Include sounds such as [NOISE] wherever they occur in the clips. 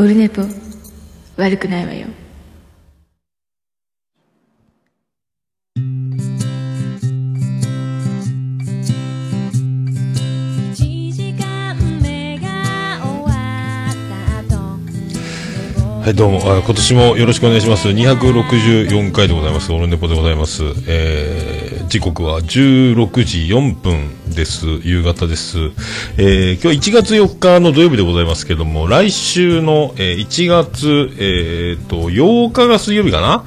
オルネポ悪くないわよはい、どうも、あ今年もよろしくお願いします。264回でございます。オルネポでございます。えー、時刻は16時4分です。夕方です。えー、今日1月4日の土曜日でございますけども、来週の、えー1月、えー、と、8日が水曜日かな？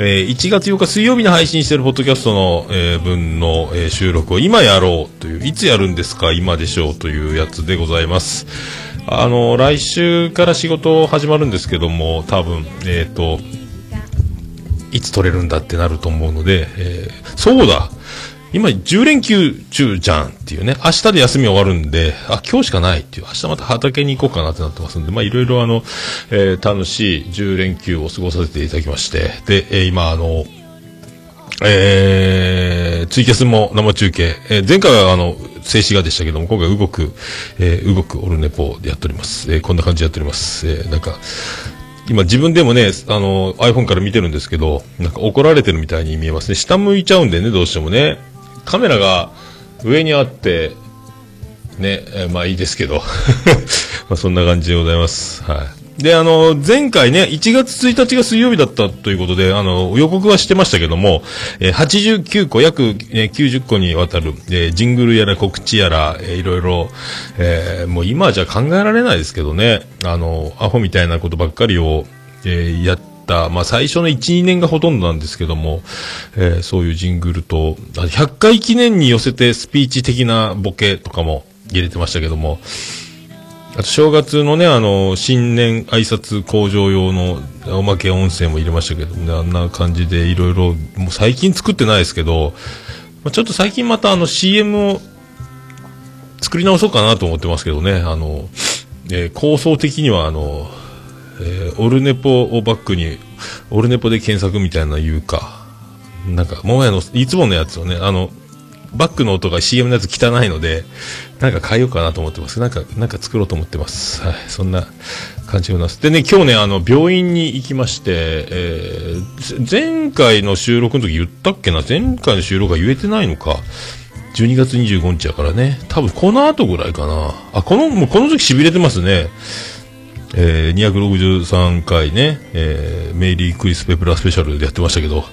えー1月8日水曜日に配信しているポッドキャストの、えー分の、えー収録を今やろうという、いつやるんですか今でしょうというやつでございます。あの、来週から仕事始まるんですけども、多分、えっ、と、いつ取れるんだってなると思うので、えーそうだ今10連休中じゃんっていうね、明日で休み終わるんで、あ、今日しかないっていう、明日また畑に行こうかなってなってますんで、まあいろいろあの、えー楽しい10連休を過ごさせていただきまして、で、えー今あの、えー、ツイキャスも生中継。えー前回はあの、静止画でしたけども、今回動く、えー動くオルネポでやっております。えーこんな感じでやっております。えーなんか、今自分でもね、あの、iPhone から見てるんですけど、なんか怒られてるみたいに見えますね。下向いちゃうんでね、どうしてもね。カメラが上にあって、ね、えまあいいですけど。[LAUGHS] まあそんな感じでございます。はい。で、あの、前回ね、1月1日が水曜日だったということで、あの、予告はしてましたけども、えー89個、約、えー90個にわたる、えージングルやら告知やら、えーいろいろ、えーもう今じゃ考えられないですけどね、あの、アホみたいなことばっかりを、えーやった、まあ最初の1、2年がほとんどなんですけども、えーそういうジングルと、100回記念に寄せてスピーチ的なボケとかも入れてましたけども、あと正月のね、あの、新年挨拶工場用のおまけ音声も入れましたけどね、あんな感じでいろいろ、もう最近作ってないですけど、まあちょっと最近またあの CM を作り直そうかなと思ってますけどね、あの、えー構想的にはあの、えーオルネポをバックに、オルネポで検索みたいな言うか、なんか、もやの、いつものやつをね、あの、バックの音が CM のやつ汚いので、なんか変えようかなと思ってます。なんか、なんか作ろうと思ってます。はい。そんな感じでございます。でね、今日ね、あの、病院に行きまして、えー、前回の収録の時言ったっけな？前回の収録は言えてないのか。12月25日やからね。多分この後ぐらいかな。あ、この、もうこの時痺れてますね。えー、263回ね、えー、メイリークリス・ペプラスペシャルでやってましたけど、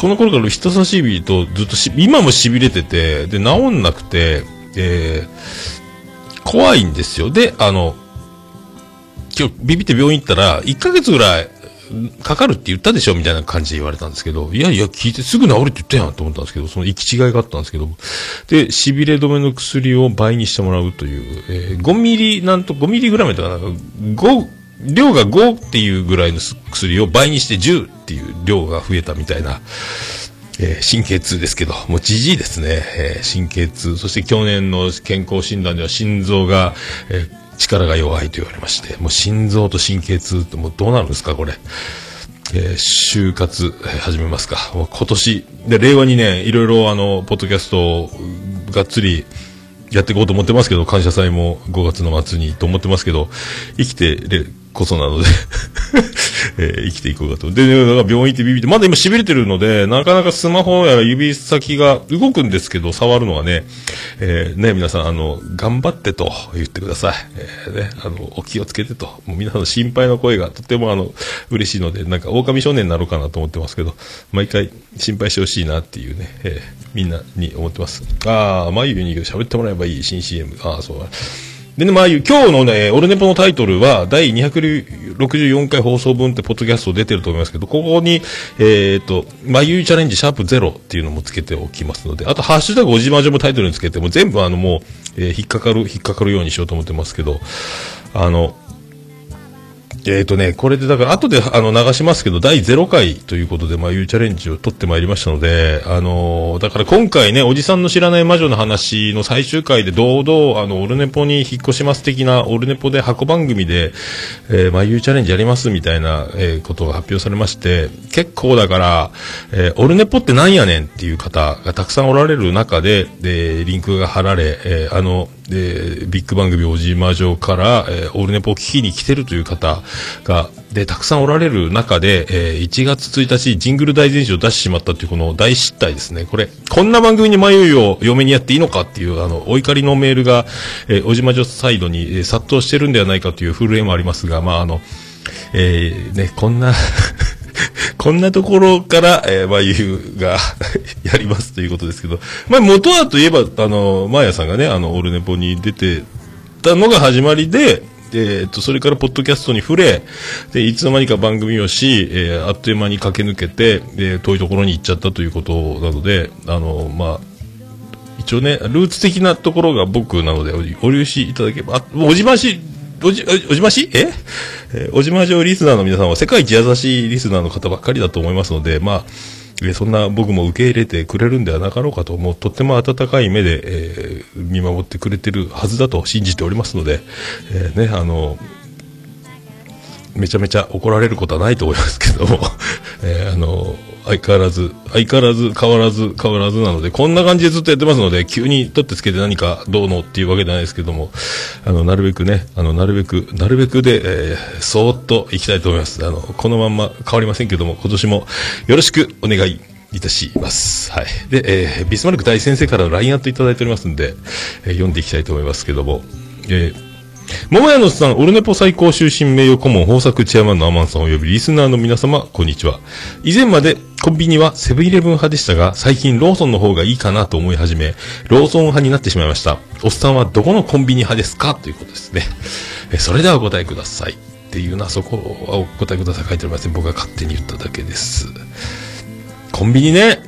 この頃から人差し指とずっとし、今も痺れてて、で、治んなくて、えー、怖いんですよ。で、あの、今日ビビって病院行ったら、1ヶ月ぐらいかかるって言ったでしょみたいな感じで言われたんですけど、いやいや、聞いてすぐ治るって言ったやんと思ったんですけど、その行き違いがあったんですけど、で、痺れ止めの薬を倍にしてもらうという、えー5ミリ、なんと5ミリグラムとかなんか、5、量が5っていうぐらいの薬を倍にして10っていう量が増えたみたいな、えー神経痛ですけど、もうじじいですね、えー神経痛。そして去年の健康診断では心臓が、えー力が弱いと言われまして、もう心臓と神経痛ってもうどうなるんですか、これ。えー就活、えー始めますか。もう今年、で、令和にね、いろいろあの、ポッドキャストをがっつりやっていこうと思ってますけど、感謝祭も5月の末にと思ってますけど、生きてこそなので、[LAUGHS] えー生きていこうかと。で、ね、だか病院行ってビビって、まだ今痺れてるので、なかなかスマホや指先が動くんですけど、触るのはね、えーね、皆さん、あの、頑張ってと言ってください。えーね、あの、お気をつけてと。もう皆さんの心配の声がとてもあの、嬉しいので、なんか、狼少年になろうかなと思ってますけど、毎回心配してほしいなっていうね、えーみんなに思ってます。ああ、眉に喋ってもらえばいい新 CM。ああ、そう。でね、まあ、今日のね、オルネポのタイトルは、第264回放送分ってポッドキャスト出てると思いますけど、ここに、えっ、と、まゆいチャレンジシャープゼロっていうのもつけておきますので、あと、ハッシュタグおじまじょもタイトルにつけて、も全部あの、もう、えー引っかかる、引っかかるようにしようと思ってますけど、あの、えっ、とね、これでだから後であの流しますけど、第0回ということで、まあ、いうチャレンジを取ってまいりましたので、あのーだから今回ね、おじさんの知らない魔女の話の最終回で堂々、あの、オルネポに引っ越します的な、オルネポで箱番組で、えー、まあ、いうチャレンジやりますみたいな、えーことが発表されまして、結構だから、えーオルネポってなんやねんっていう方がたくさんおられる中で、で、リンクが貼られ、えーあの、えビッグ番組おじまじょから、えーオールネポを聞きに来てるという方が、で、たくさんおられる中で、えー1月1日、ジングル大全集を出してしまったというこの大失態ですね。これ、こんな番組に迷いを嫁にやっていいのかっていう、あの、お怒りのメールが、えーおじまじょサイドに、えー殺到してるんではないかという震えもありますが、まあ、あの、えーね、こんな、[LAUGHS] こんなところから、えー、まあ、ゆうが [LAUGHS] やりますということですけど、まあ、元はといえば、あの、マーヤさんがね、あの、オルネポに出てたのが始まりで、えっと、それからポッドキャストに触れ、で、いつの間にか番組をし、えーあっという間に駆け抜けて、で、遠いところに行っちゃったということなので、あの、まあ、一応ね、ルーツ的なところが僕なので、おお許しいただければ、あ、おじまし、おじ、おじまし？え？えーおじまじょリスナーの皆さんは世界一優しいリスナーの方ばっかりだと思いますので、まあ、えそんな僕も受け入れてくれるんではなかろうかと、もうとっても温かい目で、えー見守ってくれてるはずだと信じておりますので、えーね、あの、めちゃめちゃ怒られることはないと思いますけども、[LAUGHS] えーあの、相変わらず、相変わらず、変わらず、変わらずなので、こんな感じでずっとやってますので、急に取ってつけて何かどうのっていうわけじゃないですけども、あの、なるべくね、あの、なるべく、なるべくで、えーそーっといきたいと思います。あの、このまんま変わりませんけども、今年もよろしくお願いいたします。はい。で、えービスマルク大先生からの LINE アットいただいておりますんで、えー読んでいきたいと思いますけども、えー桃屋のさん、オルネポ最高終身名誉顧問豊作チェアマンのアマンさん及びリスナーの皆様、こんにちは。以前までコンビニはセブンイレブン派でしたが、最近ローソンの方がいいかなと思い始め、ローソン派になってしまいました。おっさんはどこのコンビニ派ですか？ということですね。えそれではお答えください。っていうのはそこはお答えください書いておりません。僕が勝手に言っただけです。コンビニね。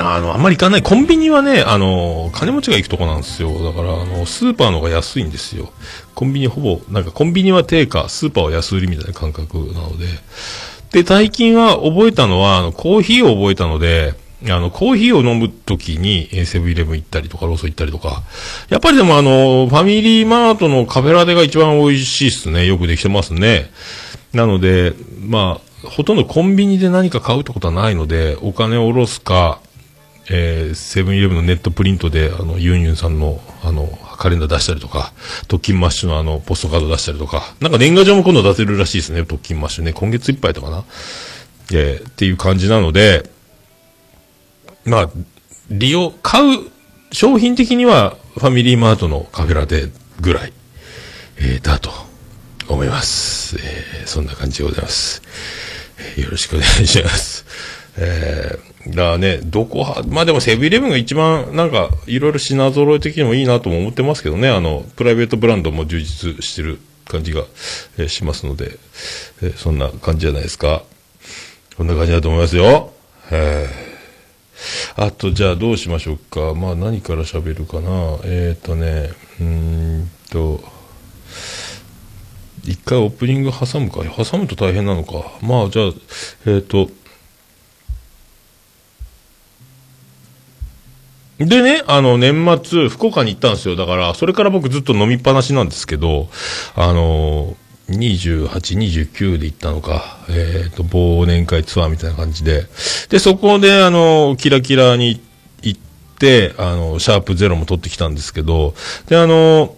あの、あんまり行かない。コンビニはね、あの、金持ちが行くとこなんですよ。だから、あの、スーパーの方が安いんですよ。コンビニほぼ、なんかコンビニは定価、スーパーは安売りみたいな感覚なので。で、最近は覚えたのは、あの、コーヒーを覚えたので、あの、コーヒーを飲むときに、えセブンイレブン行ったりとか、ローソン行ったりとか。やっぱりでもあの、ファミリーマートのカフェラテが一番美味しいっすね。よくできてますね。なので、まあ、ほとんどコンビニで何か買うってことはないので、お金を下ろすか、えーセブンイレブンのネットプリントで、あの、ユンユンさんの、あの、カレンダー出したりとか、特勤マッシュのあの、ポストカード出したりとか、なんか年賀状も今度出せるらしいですね、特勤マッシュね。今月いっぱいとかな。えーっていう感じなので、まあ、利用、買う、商品的には、ファミリーマートのカフェラテぐらい、えーだと思います。えーそんな感じでございます。よろしくお願いします。えー、だからね、どこは、まあでもセブンイレブンが一番、なんか、いろいろ品揃え的にもいいなとも思ってますけどね、あの、プライベートブランドも充実してる感じが、えーしますので、えーそんな感じじゃないですか。こんな感じだと思いますよ。えーあと、じゃあどうしましょうか。まあ何から喋るかな。えっ、ー、とね、うーんと、一回オープニング挟むか。挟むと大変なのか。まあじゃあ、えっ、と、でね、あの、年末、福岡に行ったんですよ。だから、それから僕ずっと飲みっぱなしなんですけど、あの、28、29で行ったのか、えっ、と、忘年会ツアーみたいな感じで。で、そこで、あの、キラキラに行って、あの、シャープゼロも取ってきたんですけど、で、あの、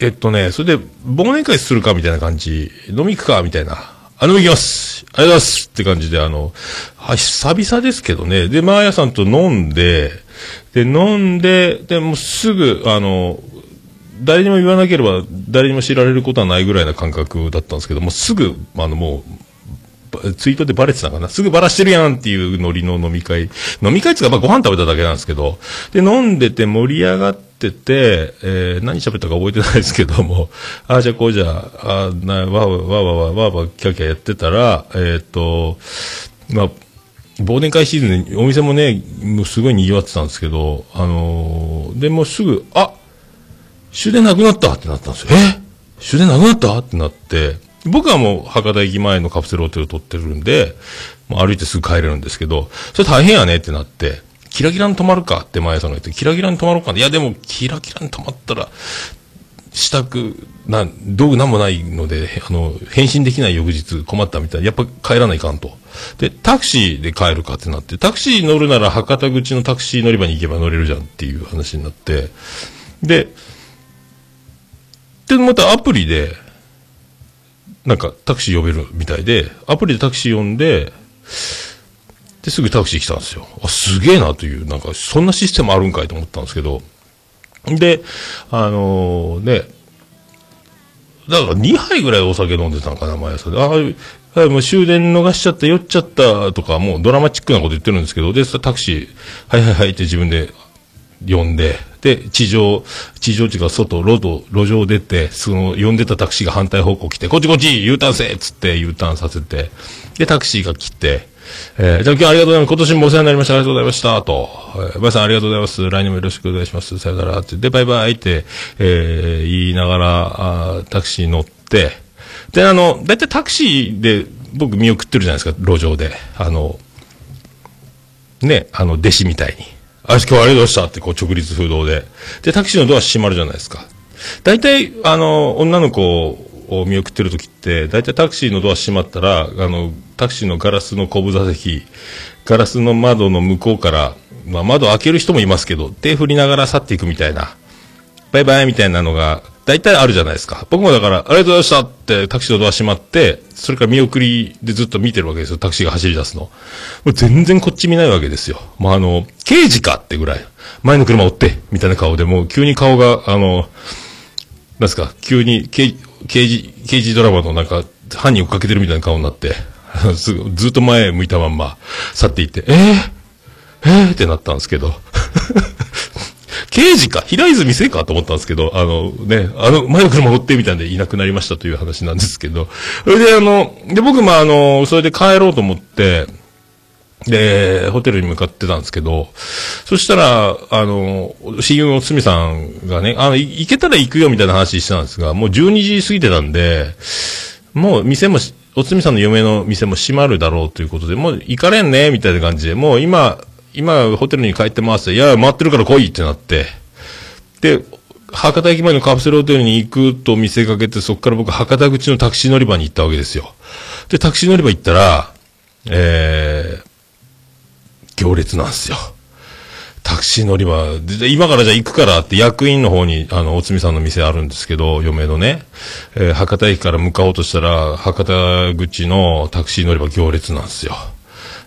えっとね、それで、忘年会するかみたいな感じ、飲み行くかみたいな。あ、飲み行きます。ありがとうございます。って感じで、あの、は、久々ですけどね。で、マーヤさんと飲んで、で、飲んで、で、もうすぐ、あの、誰にも言わなければ、誰にも知られることはないぐらいな感覚だったんですけどもう、すぐ、あの、もう、ツイートでバレてたかな。すぐバラしてるやんっていうノリの飲み会。飲み会っていうか、まあご飯食べただけなんですけど、で、飲んでて盛り上がっってて、えー、何喋ったか覚えてないですけども、あ [LAUGHS] あ、じゃあこうじゃあ、あな、わわわわわわわキャキャやってたら、えっ、と、まあ、忘年会シーズンお店もね、もうすごい賑わってたんですけど、あのーでもうすぐ、あ終電なくなったってなったんですよ。え？終電なくなった？ってなって、僕はもう博多駅前のカプセルホテルを取ってるんで、もう歩いてすぐ帰れるんですけど、それ大変やねってなって、キラキラに泊まるかって前さんが言って、キラキラに泊まろうか。いやでも、キラキラに泊まったら、支度、な、道具なんもないので、あの、返信できない翌日困ったみたいな。やっぱ帰らないかんと。で、タクシーで帰るかってなって、タクシー乗るなら博多口のタクシー乗り場に行けば乗れるじゃんっていう話になって、で、で、またアプリで、なんかタクシー呼べるみたいで、アプリでタクシー呼んで、で、すぐタクシー来たんですよ。あ、すげえなという、なんか、そんなシステムあるんかいと思ったんですけど、で、あのー、ね、だから2杯ぐらいお酒飲んでたのかな、毎朝で。ああ、もう終電逃しちゃった、酔っちゃったとか、もうドラマチックなこと言ってるんですけど、で、タクシー、はいはいはいって自分で呼んで、で、地上、地上地が外、路道、路上出て、その、呼んでたタクシーが反対方向来て、こっちこっち !U ターンせっつって U ターンさせて、で、タクシーが来て、えー、じゃあ今日ありがとうございます。今年もお世話になりました。ありがとうございました。と。えー、ばあさんありがとうございます。来年もよろしくお願いします。さよなら。って。で、バイバイって、えー、言いながら、あタクシー乗って、で、あの、だいたいタクシーで僕見送ってるじゃないですか、路上で。あの、ね、あの、弟子みたいに。あ、今日はありがとうございましたって、こう、直立風洞で。で、タクシーのドア閉まるじゃないですか。大体、あの、女の子を見送ってる時って、大体タクシーのドア閉まったら、あの、タクシーのガラスの後部座席、ガラスの窓の向こうから、まあ、窓開ける人もいますけど、手振りながら去っていくみたいな、バイバイみたいなのが、大体あるじゃないですか。僕もだから、ありがとうございましたってタクシーのドア閉まって、それから見送りでずっと見てるわけですよ。タクシーが走り出すの。もう全然こっち見ないわけですよ。もうあの、刑事かってぐらい。前の車追って、みたいな顔で、もう急に顔が、あの、なんすか、急に刑事、刑事ドラマのなんか、犯人追っかけてるみたいな顔になって、[LAUGHS] ずっと前向いたまんま去っていって、えー、えー、ってなったんですけど。[LAUGHS] 刑事か？平泉聖かと思ったんですけど、あのね、あの、前の車乗ってみたんでいなくなりましたという話なんですけど、それであの、で、僕もあの、それで帰ろうと思って、で、ホテルに向かってたんですけど、そしたら、あの、親友のつみさんがね、あの、行けたら行くよみたいな話してたんですが、もう12時過ぎてたんで、もう店も、おつみさんの嫁の店も閉まるだろうということで、もう行かれんね、みたいな感じで、もう今、今、ホテルに帰ってますいや、待ってるから来いってなって、で、博多駅前のカプセルホテルに行くと見せかけて、そこから僕、博多口のタクシー乗り場に行ったわけですよ。で、タクシー乗り場行ったら、えー、行列なんですよ。タクシー乗り場、今からじゃあ行くからって役員の方に、あの、おつみさんの店あるんですけど、嫁のね、えー、博多駅から向かおうとしたら、博多口のタクシー乗り場行列なんですよ。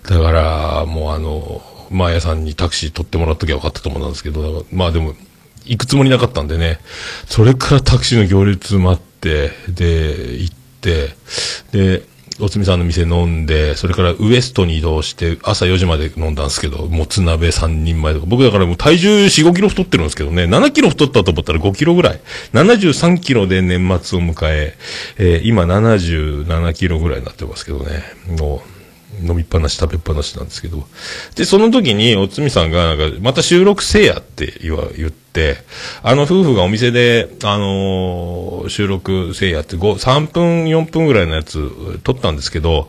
だから、もうあの、マーヤさんにタクシー取ってもらっときゃよかったと思うんですけど、まあでも、行くつもりなかったんでね、それからタクシーの行列待って、で、行って、で、おつみさんの店飲んで、それからウエストに移動して、朝4時まで飲んだんですけど、もつ鍋3人前とか、僕だからもう体重4、5キロ太ってるんですけどね、7キロ太ったと思ったら5キロぐらい。73キロで年末を迎え、えー、今77キロぐらいになってますけどね、もう、飲みっぱなし食べっぱなしなんですけど。で、その時に、おつみさんが、なんか、また収録せえやって言わ、言って、あの夫婦がお店で、あのー、収録せえやって、5、3分、4分ぐらいのやつ撮ったんですけど、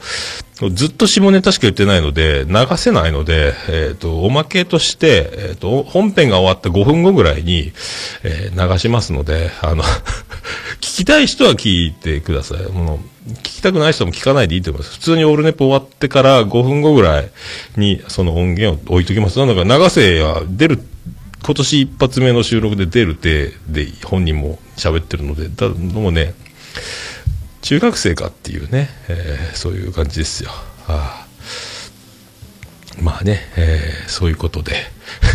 ずっと下ネタしか言ってないので、流せないので、えっ、ー、と、おまけとして、えっ、ー、と、本編が終わった5分後ぐらいに、えー、流しますので、あの [LAUGHS] 聞きたい人は聞いてください。もう、聞きたくない人も聞かないでいいと思います。普通にオールネポ終わってから5分後ぐらいに、その音源を置いときます。なんだか流せや、出る、今年一発目の収録で出る手で本人も喋ってるので、だ、どうもね、中学生かっていうね、えー、そういう感じですよ。あまあね、えー、そういうことで。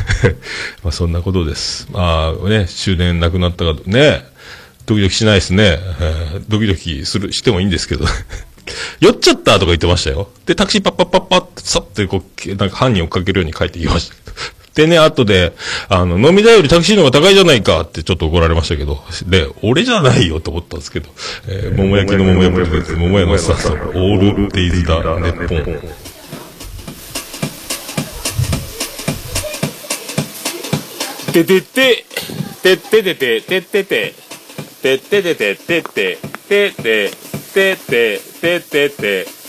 [LAUGHS] まあそんなことです。まあね、終電なくなったかとね、ドキドキしないですね。えー、ドキドキする、してもいいんですけど。[LAUGHS] 酔っちゃったとか言ってましたよ。で、タクシーパッパッパッパッさってこう、なんか犯人追っかけるように帰ってきました。[LAUGHS] でね、後で、あの、飲み代よりタクシーの方が高いじゃないかってちょっと怒られましたけど、で、俺じゃないよと思ったんですけど、えー、桃焼きの桃焼きの桃屋のスタッフ、オールデイズだ、ネッポン。ててて、てててて、ててて、てててて、ててて、ててて、てててて、て。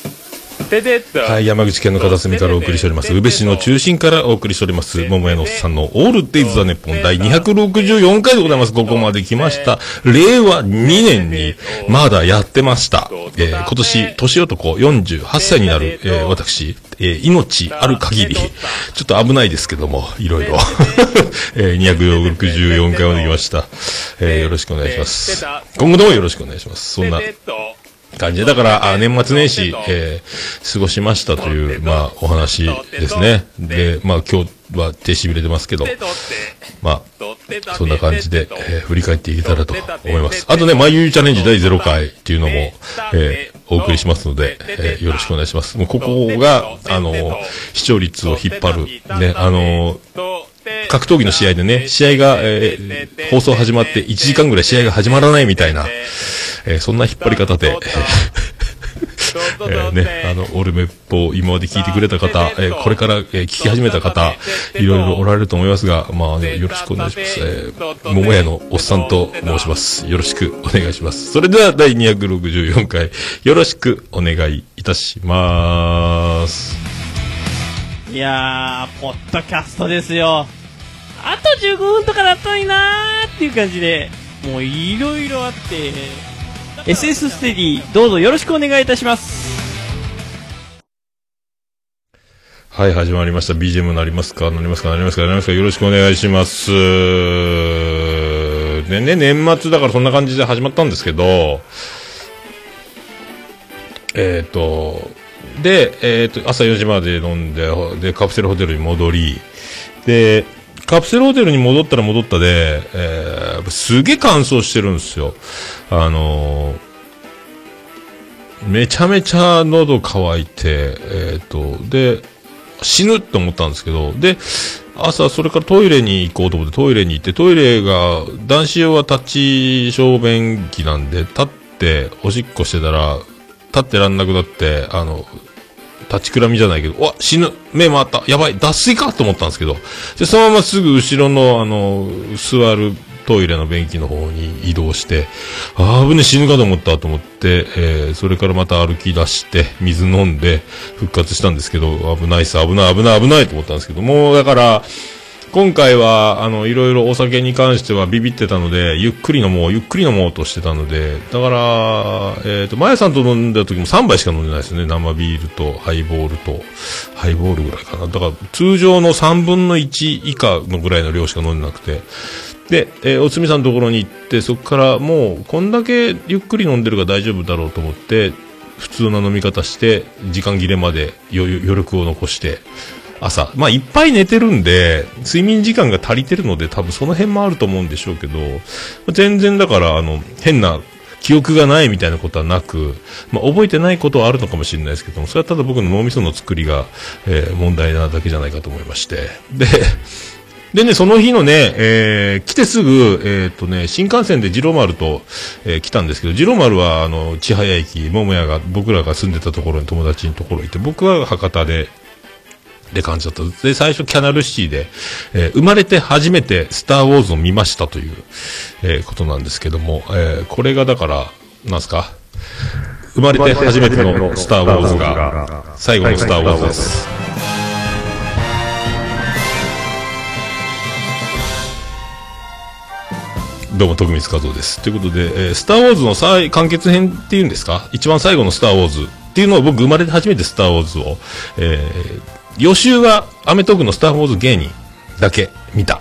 はい、山口県の片隅からお送りしております。宇部市の中心からお送りしております。桃屋のおっさんのオールデイズ・ザ・ネッポン第264回でございます。ここまで来ました。令和2年にまだやってました。えー今年、年男48歳になる、えー私、えー命ある限り、ちょっと危ないですけども、いろいろ。[LAUGHS] えー264回まで来ました。えーよろしくお願いします。今後ともよろしくお願いします。そんな感じで、だから、あ年末年始、えー過ごしましたという、まあ、お話ですね。で、まあ、今日は手しびれてますけど、まあ、そんな感じで、えー振り返っていけたらと思います。あとね、まゆゆチャレンジ第0回っていうのも、えーお送りしますので、えーよろしくお願いします。もうここが、あの、視聴率を引っ張る、ね、あの、格闘技の試合でね、試合が、えー放送始まって1時間ぐらい試合が始まらないみたいな、えーそんな引っ張り方で、えーね、あの、オルメッポを今まで聞いてくれた方、えーこれから、えー聞き始めた方、いろいろおられると思いますが、まあね、よろしくお願いします。えー、桃屋のおっさんと申します。よろしくお願いします。それでは第264回、よろしくお願いいたします。いやー、ポッドキャストですよ。あと15分とかだったのになーっていう感じで、もういろいろあって、SS ステディ、どうぞよろしくお願いいたします。はい、始まりました。BGM なりますか？なりますか？なりますか？なりますか？よろしくお願いします。でね、年末だからそんな感じで始まったんですけど、えっ、と、で、えっ、と、朝4時まで飲んで、で、カプセルホテルに戻り、で、カプセルホテルに戻ったら戻ったで、えー、すげえ乾燥してるんですよ。あのーめちゃめちゃ喉乾いて、えっ、と、で、死ぬって思ったんですけど、で、朝それからトイレに行こうと思ってトイレに行って、トイレが、男子用は立ち小便器なんで、立っておしっこしてたら、立ってらんなくなって、あの、立ちくらみじゃないけど、うわ、死ぬ目回ったやばい脱水かと思ったんですけど、で、そのまますぐ後ろの、あの、座るトイレの便器の方に移動して、あー危ね死ぬかと思ったと思って、えーそれからまた歩き出して、水飲んで復活したんですけど、危ないっす、危ない、危ない、危ないと思ったんですけど、もうだから、今回は、あの、いろいろお酒に関してはビビってたので、ゆっくり飲もう、ゆっくり飲もうとしてたので、だから、えっ、と、まやさんと飲んだ時も3杯しか飲んでないですね。生ビールとハイボールと、ハイボールぐらいかな。だから、通常の3分の1以下のぐらいの量しか飲んでなくて、で、えーおつみさんのところに行って、そこからもう、こんだけゆっくり飲んでるから大丈夫だろうと思って、普通の飲み方して、時間切れまで余力を残して、朝、まあ、いっぱい寝てるんで、睡眠時間が足りてるので、多分その辺もあると思うんでしょうけど、全然だから、あの、変な、記憶がないみたいなことはなく、まあ、覚えてないことはあるのかもしれないですけども、それはただ僕の脳みその作りが、えー問題なだけじゃないかと思いまして。で、でね、その日のね、えー来てすぐ、えーっとね、新幹線で次郎丸と、えー来たんですけど、次郎丸は、あの、千早駅、桃屋が、僕らが住んでたところに友達のところにいて、僕は博多で、で感じだった。で、最初キャナルシティで、えー生まれて初めてスターウォーズを見ましたという、えーことなんですけども、えーこれがだから、なんすか生まれて初めてのスターウォーズが、最後のスターウォーズです。どうも、徳光和夫です。ということで、えースター・ウォーズの最完結編っていうんですか？一番最後のスター・ウォーズっていうのを僕生まれて初めてスター・ウォーズを、えー予習はアメトークのスター・ウォーズ芸人だけ見た。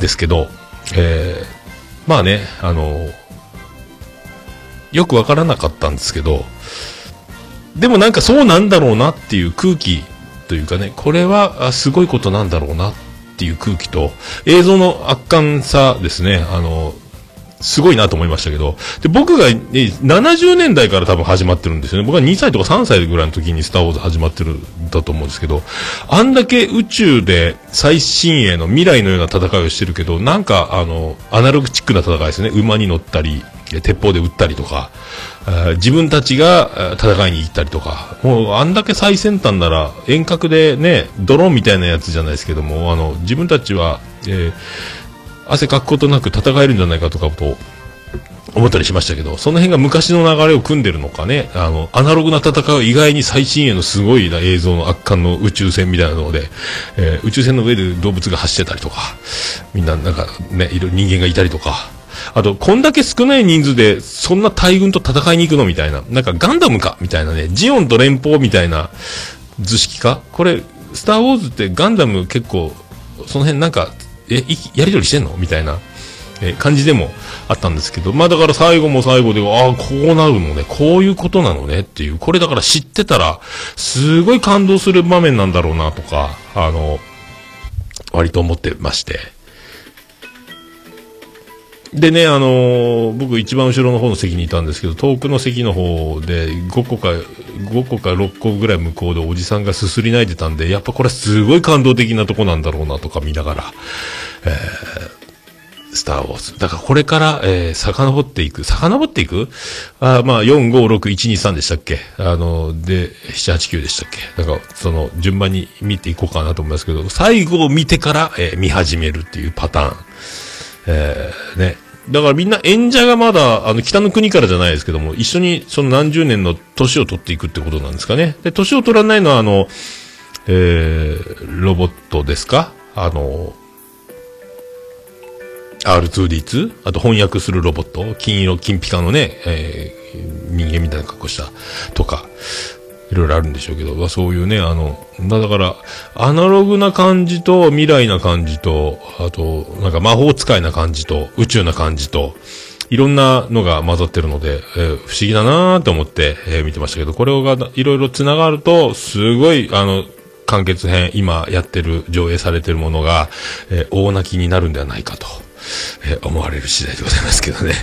ですけど、えーまあね、あのよくわからなかったんですけど、でもなんかそうなんだろうなっていう空気というかね、これはすごいことなんだろうなっっていう空気と、映像の圧巻さですね、あの、すごいなと思いましたけど、で、僕が、え70年代から多分始まってるんですよね。僕は2歳とか3歳ぐらいの時にスターウォーズ始まってるんだと思うんですけど、あんだけ宇宙で最新鋭の未来のような戦いをしてるけど、なんかあの、アナログチックな戦いですね。馬に乗ったり、鉄砲で撃ったりとか、自分たちが戦いに行ったりとか、もうあんだけ最先端なら遠隔でね、ドローンみたいなやつじゃないですけども、あの、自分たちは、えー汗かくことなく戦えるんじゃないかとかと思ったりしましたけど、その辺が昔の流れを組んでるのかね、あの、アナログな戦いを意外に最新鋭のすごいな映像の圧巻の宇宙船みたいなので、えー宇宙船の上で動物が走ってたりとか、みんななんかね、いろいろ人間がいたりとか、あと、こんだけ少ない人数で、そんな大軍と戦いに行くのみたいな、なんかガンダムかみたいなね、ジオンと連邦みたいな図式か。これ、スターウォーズってガンダム結構、その辺なんか、え、いやりとりしてんの？みたいな、え感じでもあったんですけど、まあだから最後も最後で、ああ、こうなるのね、こういうことなのね。っていう、これだから知ってたら、すごい感動する場面なんだろうなとか、あの、割と思ってまして。でね、あのー僕一番後ろの方の席にいたんですけど、遠くの席の方で5個か、5個か6個ぐらい向こうでおじさんがすすり泣いてたんで、やっぱこれすごい感動的なとこなんだろうなとか見ながら、スター・ウォーズ。だからこれから、えー、遡っていく。遡っていく？あーまあ、4、5、6、1、2、3でしたっけ？あの、で、7、8、9でしたっけ？なんか、その、順番に見ていこうかなと思いますけど、最後を見てから、えー見始めるっていうパターン。えー、ね。だからみんな演者がまだ、あの、北の国からじゃないですけども、一緒にその何十年の年を取っていくってことなんですかね。で、年を取らないのは、あの、えー、ロボットですか？あの、R2D2? あと翻訳するロボット？金色、金ピカのね、えー人間みたいな格好したとか、いろいろあるんでしょうけど、まあそういうね、あの、だだから、アナログな感じと未来な感じと、あと、なんか魔法使いな感じと、宇宙な感じと、いろんなのが混ざってるので、えー不思議だなーって思って、えー見てましたけど、これがいろいろ繋がると、すごい、あの、完結編、今やってる、上映されてるものが、えー大泣きになるんではないかと、えー思われる次第でございますけどね。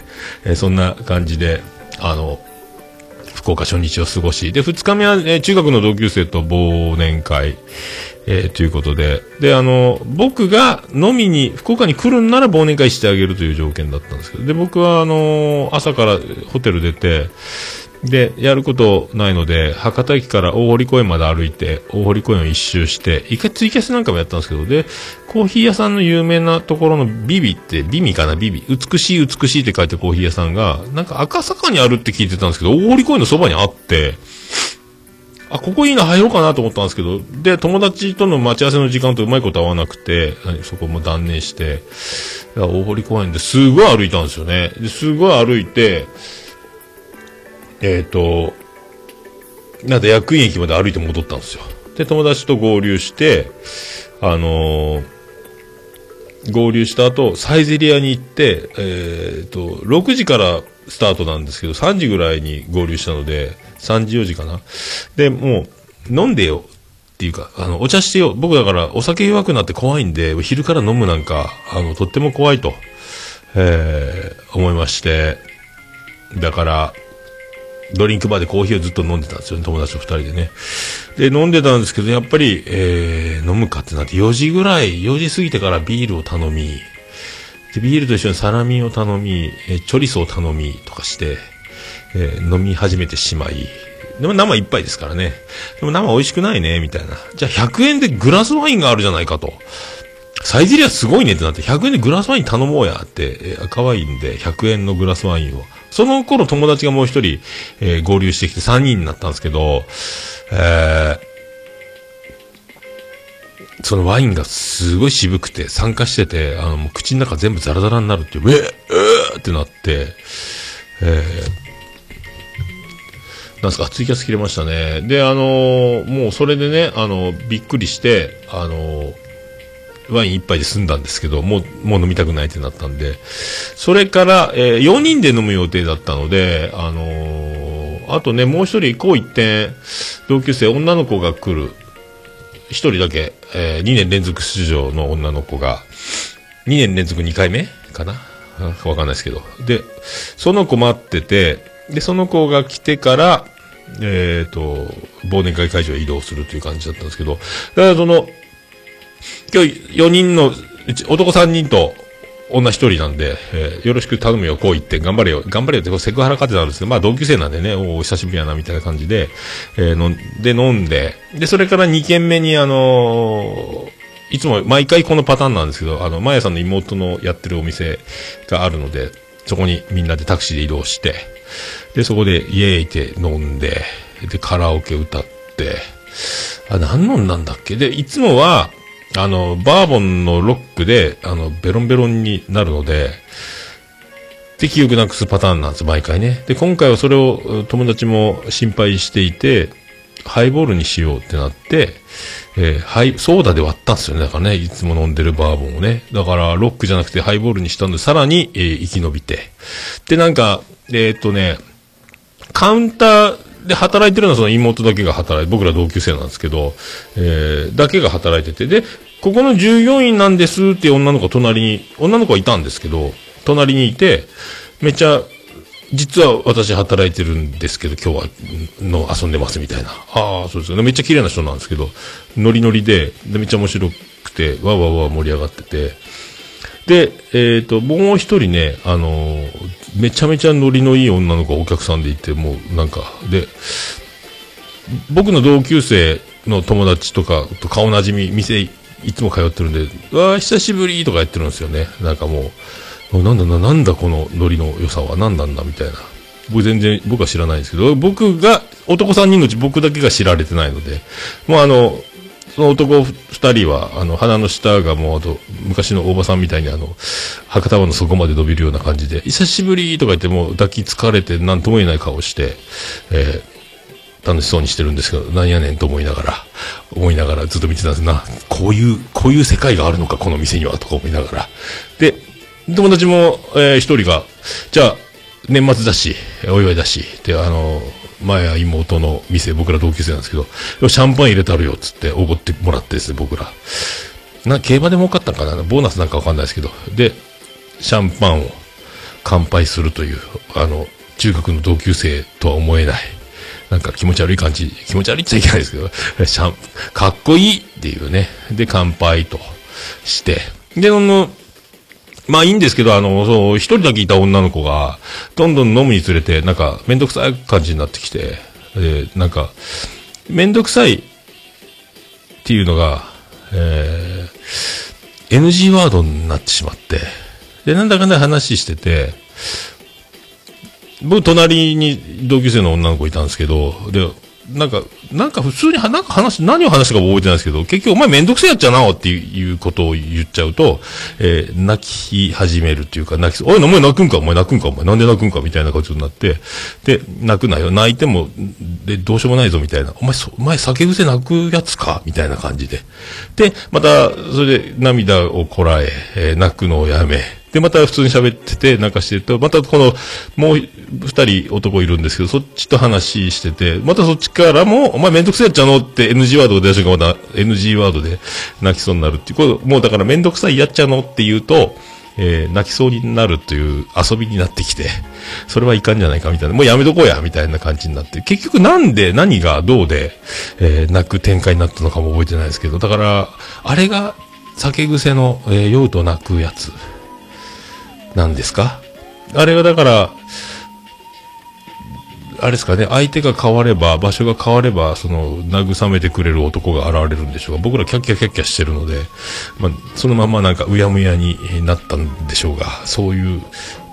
えーそんな感じで、あの、福岡初日を過ごし、で、二日目は、え中学の同級生と忘年会、えーということで、で、あの、僕が飲みに、福岡に来るんなら忘年会してあげるという条件だったんですけど、で、僕は、あの、朝からホテル出て、で、やることないので、博多駅から大堀公園まで歩いて、大堀公園を一周して、一回ツイキャスなんかもやったんですけど、で、コーヒー屋さんの有名なところのビビって、ビミかな、ビビ。美しい美しいって書いてコーヒー屋さんが、なんか赤坂にあるって聞いてたんですけど、大堀公園のそばにあって、あ、ここいいな、入ろうかなと思ったんですけど、で、友達との待ち合わせの時間とうまいこと合わなくて、そこも断念して、大堀公園ですごい歩いたんですよね。ですごい歩いて、えっ、と、なんで役員駅まで歩いて戻ったんですよ。で、友達と合流して、あのー合流した後、サイゼリアに行って、えっ、と、6時からスタートなんですけど、3時ぐらいに合流したので、3時4時かな。で、もう、飲んでよっていうか、あの、お茶してよ。僕だから、お酒弱くなって怖いんで、昼から飲むなんか、あの、とっても怖いと、えー思いまして、だから、ドリンクバーでコーヒーをずっと飲んでたんですよね、友達と二人でね。で、飲んでたんですけど、やっぱり、えー、飲むかってなって、4時ぐらい、4時過ぎてからビールを頼み、で、ビールと一緒にサラミを頼み、えーチョリソを頼みとかして、えー飲み始めてしまい、でも生一杯ですからね。でも生美味しくないね、みたいな。じゃあ100円でグラスワインがあるじゃないかと。サイゼリアすごいねってなって、100円でグラスワイン頼もうやって、えー可愛いんで、100円のグラスワインを。その頃友達がもう一人、えー合流してきて3人になったんですけど、えーそのワインがすごい渋くて、酸化してて、あの、もう口の中全部ザラザラになるっていう、えー、えーってなって、えーなんすか、ツイキャス切れましたね。で、あのーもうそれでね、あのびっくりして、あのーワイン一杯で済んだんですけど、もう、もう飲みたくないってなったんで、それから、え4人で飲む予定だったので、あのーあとね、もう一人、こう一点、同級生、女の子が来る、一人だけ、え2年連続出場の女の子が、2年連続2回目かな？わかんないですけど。で、その子待ってて、で、その子が来てから、えっ、と、忘年会会場へ移動するという感じだったんですけど、だからその、今日4人の、男3人と女1人なんで、えーよろしく頼むよ、こう言って、頑張れよ、頑張れよって、セクハラかってたんですけど、まあ同級生なんでね、おお久しぶりやな、みたいな感じで、えー飲んで、飲んで、で、それから2軒目にあのーいつも毎回このパターンなんですけど、あの、まやさんの妹のやってるお店があるので、そこにみんなでタクシーで移動して、で、そこでイエーイって飲んで、で、カラオケ歌って、あ、何飲んだんだっけ？で、いつもは、あの、バーボンのロックで、あの、ベロンベロンになるので、で、記憶なくすパターンなんです、毎回ね。で、今回はそれを友達も心配していて、ハイボールにしようってなって、えーハイ、ソーダで割ったんですよね。だからね、いつも飲んでるバーボンをね。だから、ロックじゃなくてハイボールにしたんで、さらに、えー生き延びて。で、なんか、えーっとね、カウンターで働いてるのはその妹だけが働いて、僕ら同級生なんですけど、えーだけが働いてて、で、ここの従業員なんですって女の子隣に、女の子はいたんですけど、隣にいて、めっちゃ、実は私働いてるんですけど、今日は、の遊んでますみたいな。ああ、そうですよね。めっちゃ綺麗な人なんですけど、ノリノリで、でめっちゃ面白くて、わわわ盛り上がってて、で、えっ、と、もう一人ね、あのーめちゃめちゃノリのいい女の子がお客さんでいて、もうなんか、で、僕の同級生の友達とかと顔なじみ、店いつも通ってるんで、わー久しぶりとかやってるんですよね。なんかもう、なんだな、なんだこのノリの良さは、なんなんだみたいな。僕全然、僕は知らないんですけど、僕が、男3人のうち僕だけが知られてないので、もうあの、その男2人は、あの、鼻の下がもう、あと、昔の大場さんみたいにあの、博多湾の底まで伸びるような感じで、久しぶりとか言ってもう抱きつかれて何とも言えない顔して、えー楽しそうにしてるんですけど、なんやねんと思いながら、思いながらずっと見てたんですな、こういう、こういう世界があるのか、この店には、とか思いながら。で、友達も、えー一人が、じゃあ、年末だし、お祝いだし、で、あの、前は妹の店、僕ら同級生なんですけど、シャンパン入れたるよ、つって、おごってもらってですね、僕ら。な、競馬で儲かったんかな？ボーナスなんかわかんないですけど。で、シャンパンを乾杯するという、あの、中学の同級生とは思えない、なんか気持ち悪い感じ、気持ち悪いっちゃいけないですけど、[LAUGHS] シャン、かっこいいっていうね。で、乾杯として。で、あの、まあいいんですけど、あの、そう、一人だけいた女の子が、どんどん飲むにつれて、なんか、めんどくさい感じになってきて、で、なんか、めんどくさいっていうのが、えー、NG ワードになってしまって、で、なんだかんだ話してて、僕、隣に同級生の女の子いたんですけど、で、なんか、なんか普通に、なんか話、何を話したか覚えてないですけど、結局お前めんどくせえやっちゃなっていうことを言っちゃうと、えー泣き始めるっていうか、泣き、おい、お前泣くんか？お前泣くんか？お前なんで泣くんか？みたいなことになって、で、泣くなよ。泣いても、で、どうしようもないぞみたいな。お前、お前酒癖泣くやつか？みたいな感じで。で、また、それで涙をこらえ、えー泣くのをやめ、で、また普通に喋ってて、なんかしてると、またこの、もう二人男いるんですけど、そっちと話してて、またそっちからも、お前めんどくせえやっちゃうのって NG ワードが出た瞬間また NG ワードで泣きそうになるっていう、これもうだからめんどくさいやっちゃうのって言うと、えー泣きそうになるという遊びになってきて、それはいかんじゃないかみたいな、もうやめとこうや、みたいな感じになって、結局なんで何がどうで、えー泣く展開になったのかも覚えてないですけど、だから、あれが酒癖の、えー酔うと泣くやつ。なんですか？あれはだから、あれですかね、相手が変われば、場所が変われば、その、慰めてくれる男が現れるんでしょうが、僕らキャッキャキャッキャしてるので、まあ、そのままなんかうやむやになったんでしょうが、そういう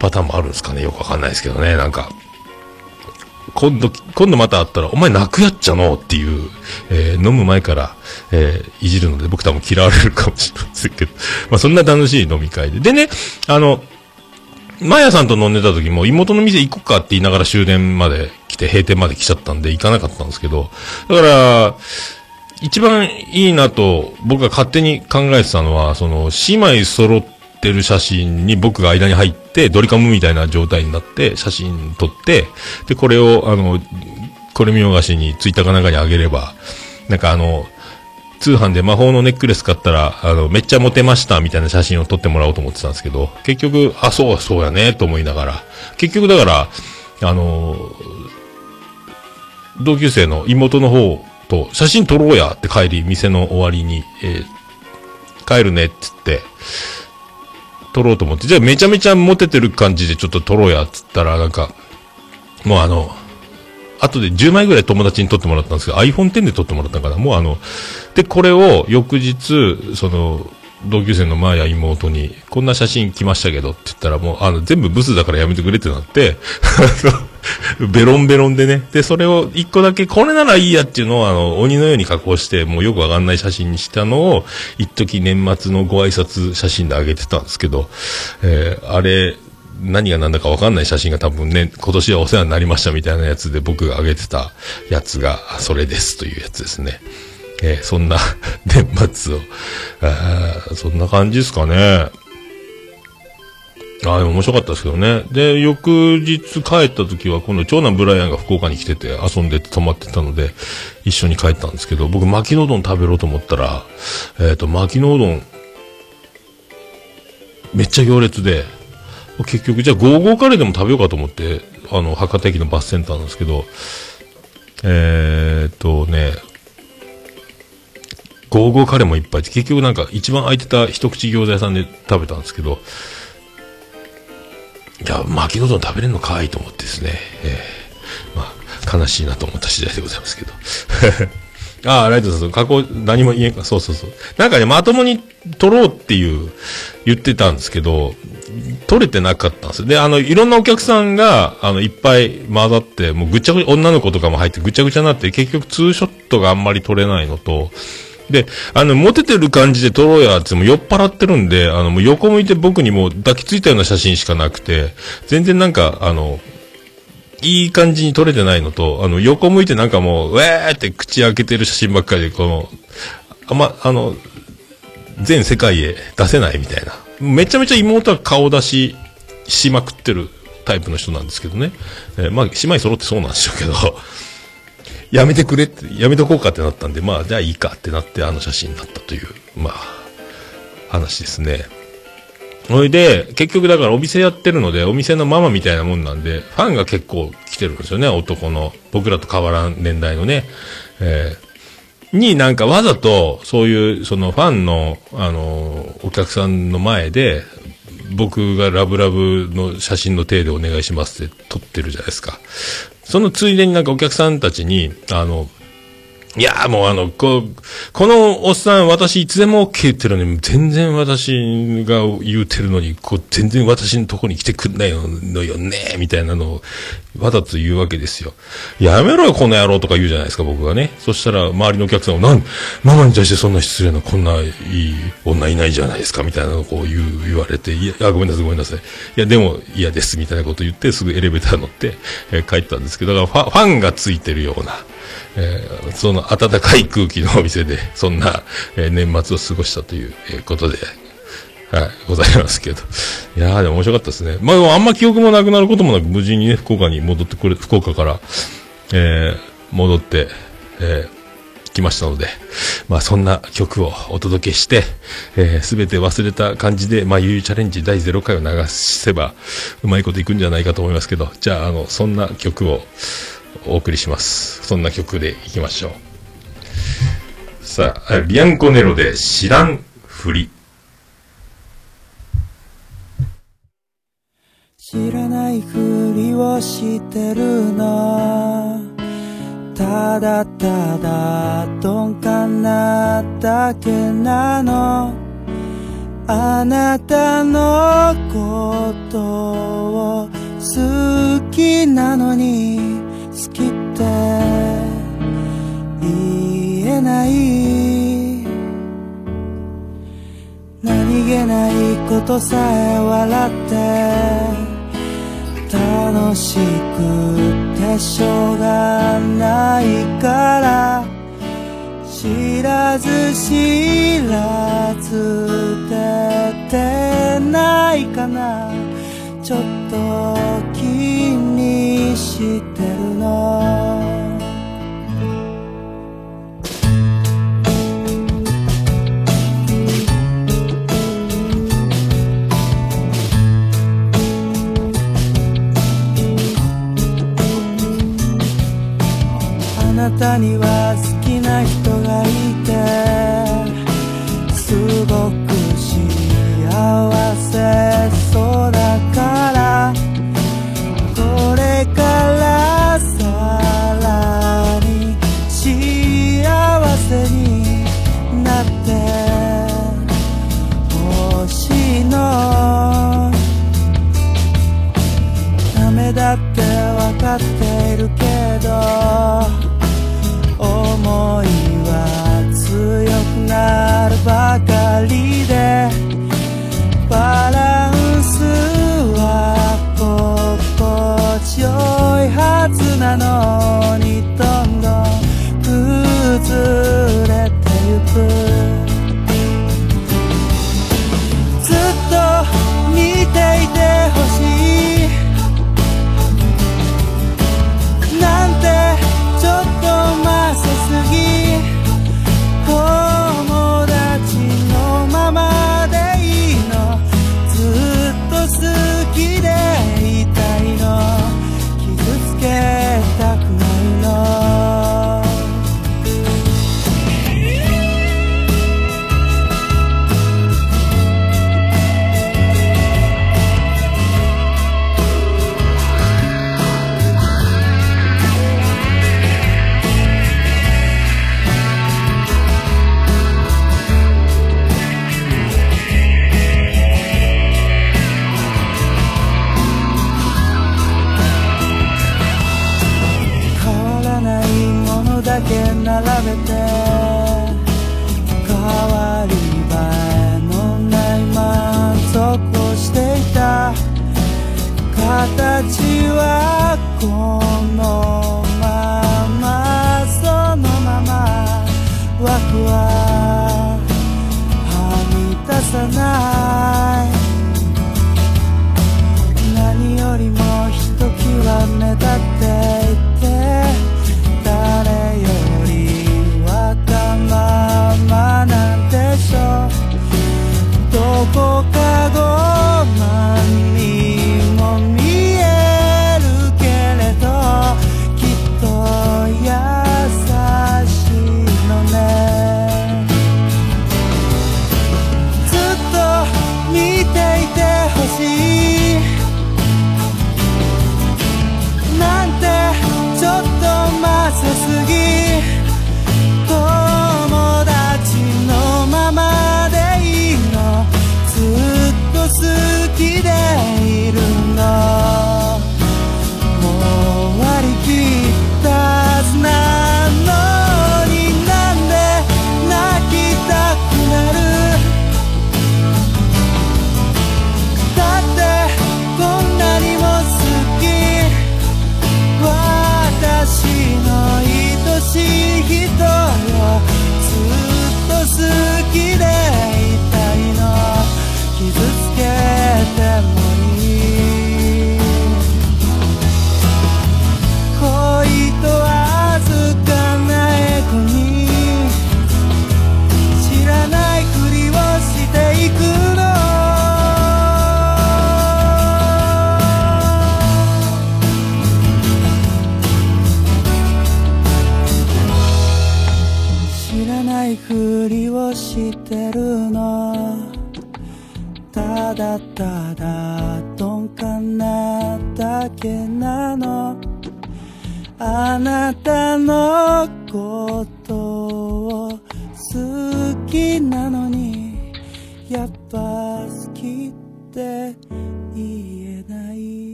パターンもあるんですかね、よくわかんないですけどね、なんか。今度、今度また会ったら、お前泣くやっちゃの？っていう、えー飲む前から、えーいじるので、僕多分嫌われるかもしれませんけど、まあそんな楽しい飲み会で。でね、あの、マヤさんと飲んでた時も妹の店行こっかって言いながら終電まで来て閉店まで来ちゃったんで行かなかったんですけど、だから、一番いいなと僕が勝手に考えてたのは、その姉妹揃ってる写真に僕が間に入ってドリカムみたいな状態になって写真撮って、で、これをあの、これ見よがしにツイッターかなんかにあげれば、なんかあの、通販で魔法のネックレス買ったら、あの、めっちゃモテましたみたいな写真を撮ってもらおうと思ってたんですけど、結局、あ、そう、そうやね、と思いながら、結局だから、あの、同級生の妹の方と写真撮ろうやって帰り、店の終わりに、えー帰るねって言って、撮ろうと思って、じゃあめちゃめちゃモテてる感じでちょっと撮ろうやって言ったら、なんか、もうあの、後で10枚ぐらい友達に撮ってもらったんですけど、iPhone X で撮ってもらったかな。もうあの、で、これを翌日、その、同級生のマーヤ妹に、こんな写真来ましたけどって言ったらもう、あの、全部ブスだからやめてくれってなって、[LAUGHS] ベロンベロンでね。で、それを一個だけ、これならいいやっていうのを、あの、鬼のように加工して、もうよくわかんない写真にしたのを、一時年末のご挨拶写真で上げてたんですけど、えーあれ、何が何だかわかんない写真が多分ね、今年はお世話になりましたみたいなやつで僕が上げてたやつが、それですというやつですね。えーそんな [LAUGHS] 年末を、あーそんな感じですかね。ああ、面白かったですけどね。で、翌日帰った時は、今度長男ブライアンが福岡に来てて遊んでて泊まってたので、一緒に帰ったんですけど、僕巻きのうどん食べろうと思ったら、えっ、と、巻きのうどん、めっちゃ行列で、結局、じゃあ、ゴーゴーカレーでも食べようかと思って、あの、博多駅のバスセンターなんですけど、えーっとね、ゴーゴーカレーもいっぱいって、結局なんか一番空いてた一口餃子屋さんで食べたんですけど、いや、巻きのうどん食べれるのかいと思ってですね、えーまあ、悲しいなと思った次第でございますけど。[LAUGHS] ああ、ライトさん、加工、何も言えんか、そうそうそう。なんかね、まともに撮ろうっていう、言ってたんですけど、撮れてなかったんです。で、あの、いろんなお客さんが、あの、いっぱい混ざって、もうぐちゃぐちゃ、女の子とかも入ってぐちゃぐちゃになって、結局ツーショットがあんまり撮れないのと、で、あの、モテてる感じで撮ろうやっても酔っ払ってるんで、あの、もう横向いて僕にもう抱きついたような写真しかなくて、全然なんか、あの、いい感じに撮れてないのと、あの、横向いてなんかもう、ウェーって口開けてる写真ばっかりで、この、あんま、あの、全世界へ出せないみたいな。めちゃめちゃ妹は顔出ししまくってるタイプの人なんですけどね。えーまあ、姉妹揃ってそうなんでしょうけど、[LAUGHS] やめてくれって、やめとこうかってなったんで、まあ、じゃあいいかってなってあの写真になったという、まあ、話ですね。それで、結局だからお店やってるので、お店のママみたいなもんなんで、ファンが結構来てるんですよね、男の。僕らと変わらん年代のね。えーになんかわざと、そういう、そのファンの、あのお客さんの前で、僕がラブラブの写真の手でお願いしますって撮ってるじゃないですか。そのついでになんかお客さんたちに、あの、いやもうあの、こう、このおっさん私いつでも OK 言ってるのに、全然私が言うてるのに、こう、全然私のとこに来てくんないのよね、みたいなのを、わざと言うわけですよ。やめろよ、この野郎とか言うじゃないですか、僕がね。そしたら、周りのお客さんは、なん、ママに対してそんな失礼な、こんないい女いないじゃないですか、みたいなのをこう言う、言われて、いや、ごめんなさい、ごめんなさい。いや、でも嫌です、みたいなこと言って、すぐエレベーター乗って、えー帰ったんですけど、だからファファンがついてるような、えーその暖かい空気のお店で、そんな、えー年末を過ごしたという、えことで、はい、ございますけど。いやー、でも面白かったですね。まあ、でもあんま記憶もなくなることもなく、無事にね、福岡に戻ってくれ、福岡から、えー戻って、えー来ましたので、まあそんな曲をお届けして、えー、全て忘れた感じで、まあゆうチャレンジ第0回を流せば、うまいこといくんじゃないかと思いますけど、じゃあ、あの、そんな曲をお送りします。そんな曲でいきましょう。さあ、ビアンコネロで知らんふり。知らないふりをしてるの。ただただ鈍感なだけなの。あなたのことを好きなのに好きって言えない。何気ないことさえ笑って。楽しくてしょうがないから。知らず知らず出てないかな。ちょっと気にしてるの。たには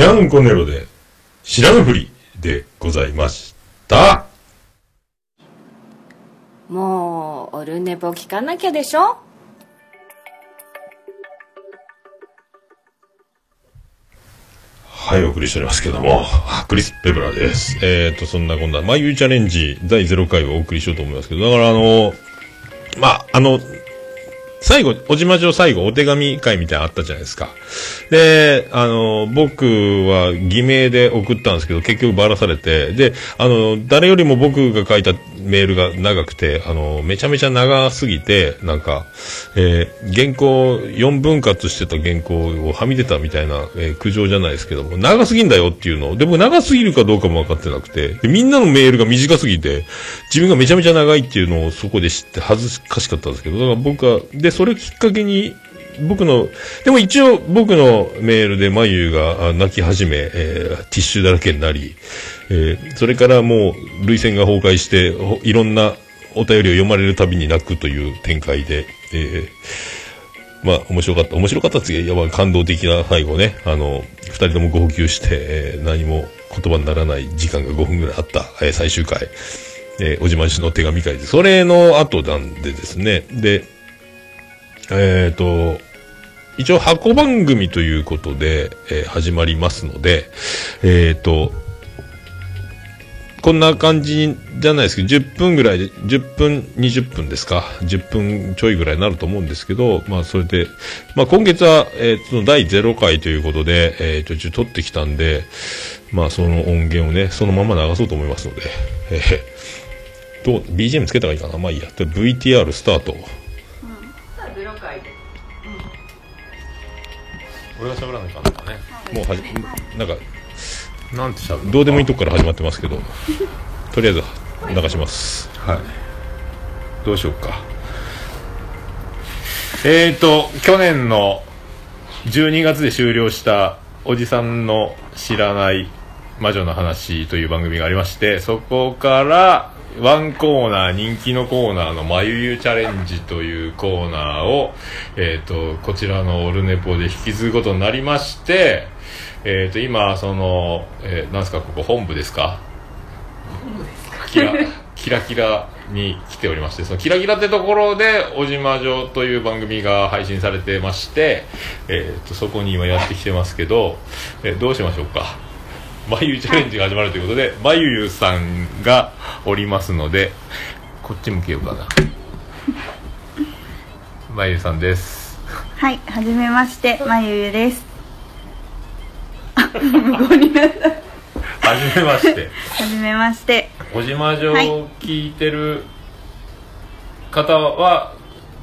ビアンコネロで、知らぬふりでございました。もうオルネポ聞かなきゃでしょ？はい、お送りしておりますけども、あクリス・ペブラです。えーと、そんなこんな、まゆいチャレンジ第0回をお送りしようと思いますけど、だからあの、まあ、あの、最後、おじまじょ最後、お手紙会みたいなのあったじゃないですか。で、あの、僕は偽名で送ったんですけど、結局ばらされて、で、あの、誰よりも僕が書いたメールが長くて、あの、めちゃめちゃ長すぎて、なんか、えー原稿、4分割してた原稿をはみ出たみたいな、えー苦情じゃないですけども、長すぎんだよっていうの。を、でも長すぎるかどうかも分かってなくて、でみんなのメールが短すぎて、自分がめちゃめちゃ長いっていうのをそこで知って恥ずかしかったんですけど、だから僕は、で、それきっかけに、僕の、でも一応僕のメールで眉が泣き始め、えーティッシュだらけになり、えーそれからもう涙腺が崩壊して、いろんなお便りを読まれるたびに泣くという展開で、えーまあ、面白かった。面白かったっつう、やばい感動的な最後ね。あの、二人とも号泣して、えー何も言葉にならない時間が5分ぐらいあった、えー最終回。えーおじましの手紙会で、それの後なんでですね。で、えっ、と、一応箱番組ということで、えー始まりますので、えっ、と、こんな感じじゃないですけど、10分ぐらいで、10分、20分ですか、10分ちょいぐらいになると思うんですけど、まあ、それで、まあ、今月は、えーその第0回ということで、えー、途中撮ってきたんで、まあ、その音源をね、そのまま流そうと思いますので、えー、どう、BGM つけた方がいいかな？まあいいや。VTR スタート。俺が喋らないかなんかね。もうはじ、なんか、なんてしゃべどうでもいいとこから始まってますけど、[LAUGHS] とりあえず流します。はい。どうしようか。えーと、去年の12月で終了したおじさんの知らない魔女の話という番組がありまして、そこからワンコーナー、人気のコーナーのまゆゆチャレンジというコーナーを、えーと、こちらのオルネポで引き継ぐことになりまして、えーと、今、その、えーなんすか、ここ本部ですか？キラ [LAUGHS] キラキラに来ておりましてそのキラキラってところで「おじまじょ」という番組が配信されてまして、えー、とそこに今やってきてますけど、えーどうしましょうか？まゆゆチャレンジが始まるということでまゆゆさんがおりますのでこっち向けようかな。まゆゆさんです。はい、はじめまして、まゆゆです。あ、無言になった。はじめまして。はじめまして。おじまじょはい。を聞いてる方は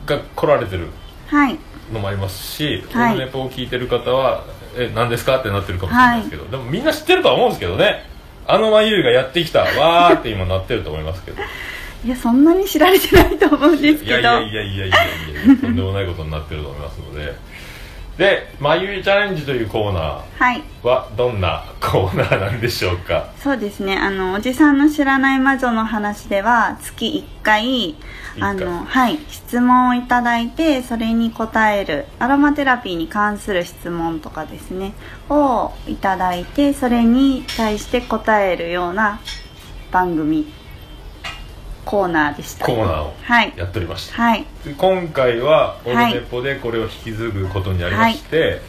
が来られてるはい、のもありますし、はい。オルネポを聞いてる方はえ何ですか？ってなってるかもしれないですけど、でもみんな知ってるとは思うんですけどね。あのまゆゆがやってきたわーって今なってると思いますけど。いや、そんなに知られてないと思うんですけど。いやいやいやいやいやいやとんでもないことになってると思いますのでで「まゆゆチャレンジ」というコーナはい、ーはどんなコーナーなんでしょうか？そうですね。あの、おじさんの知らない魔女の話では、月1回、あ一回。の、はい、質問をいただいて、それに答える、アロマテラピーに関する質問とかですね、をいただいて、それに対して答えるような番組、コーナーでした。コーナーをはい。やっておりました。はい。で今回はオルネポでこれを引き継ぐことになりまして、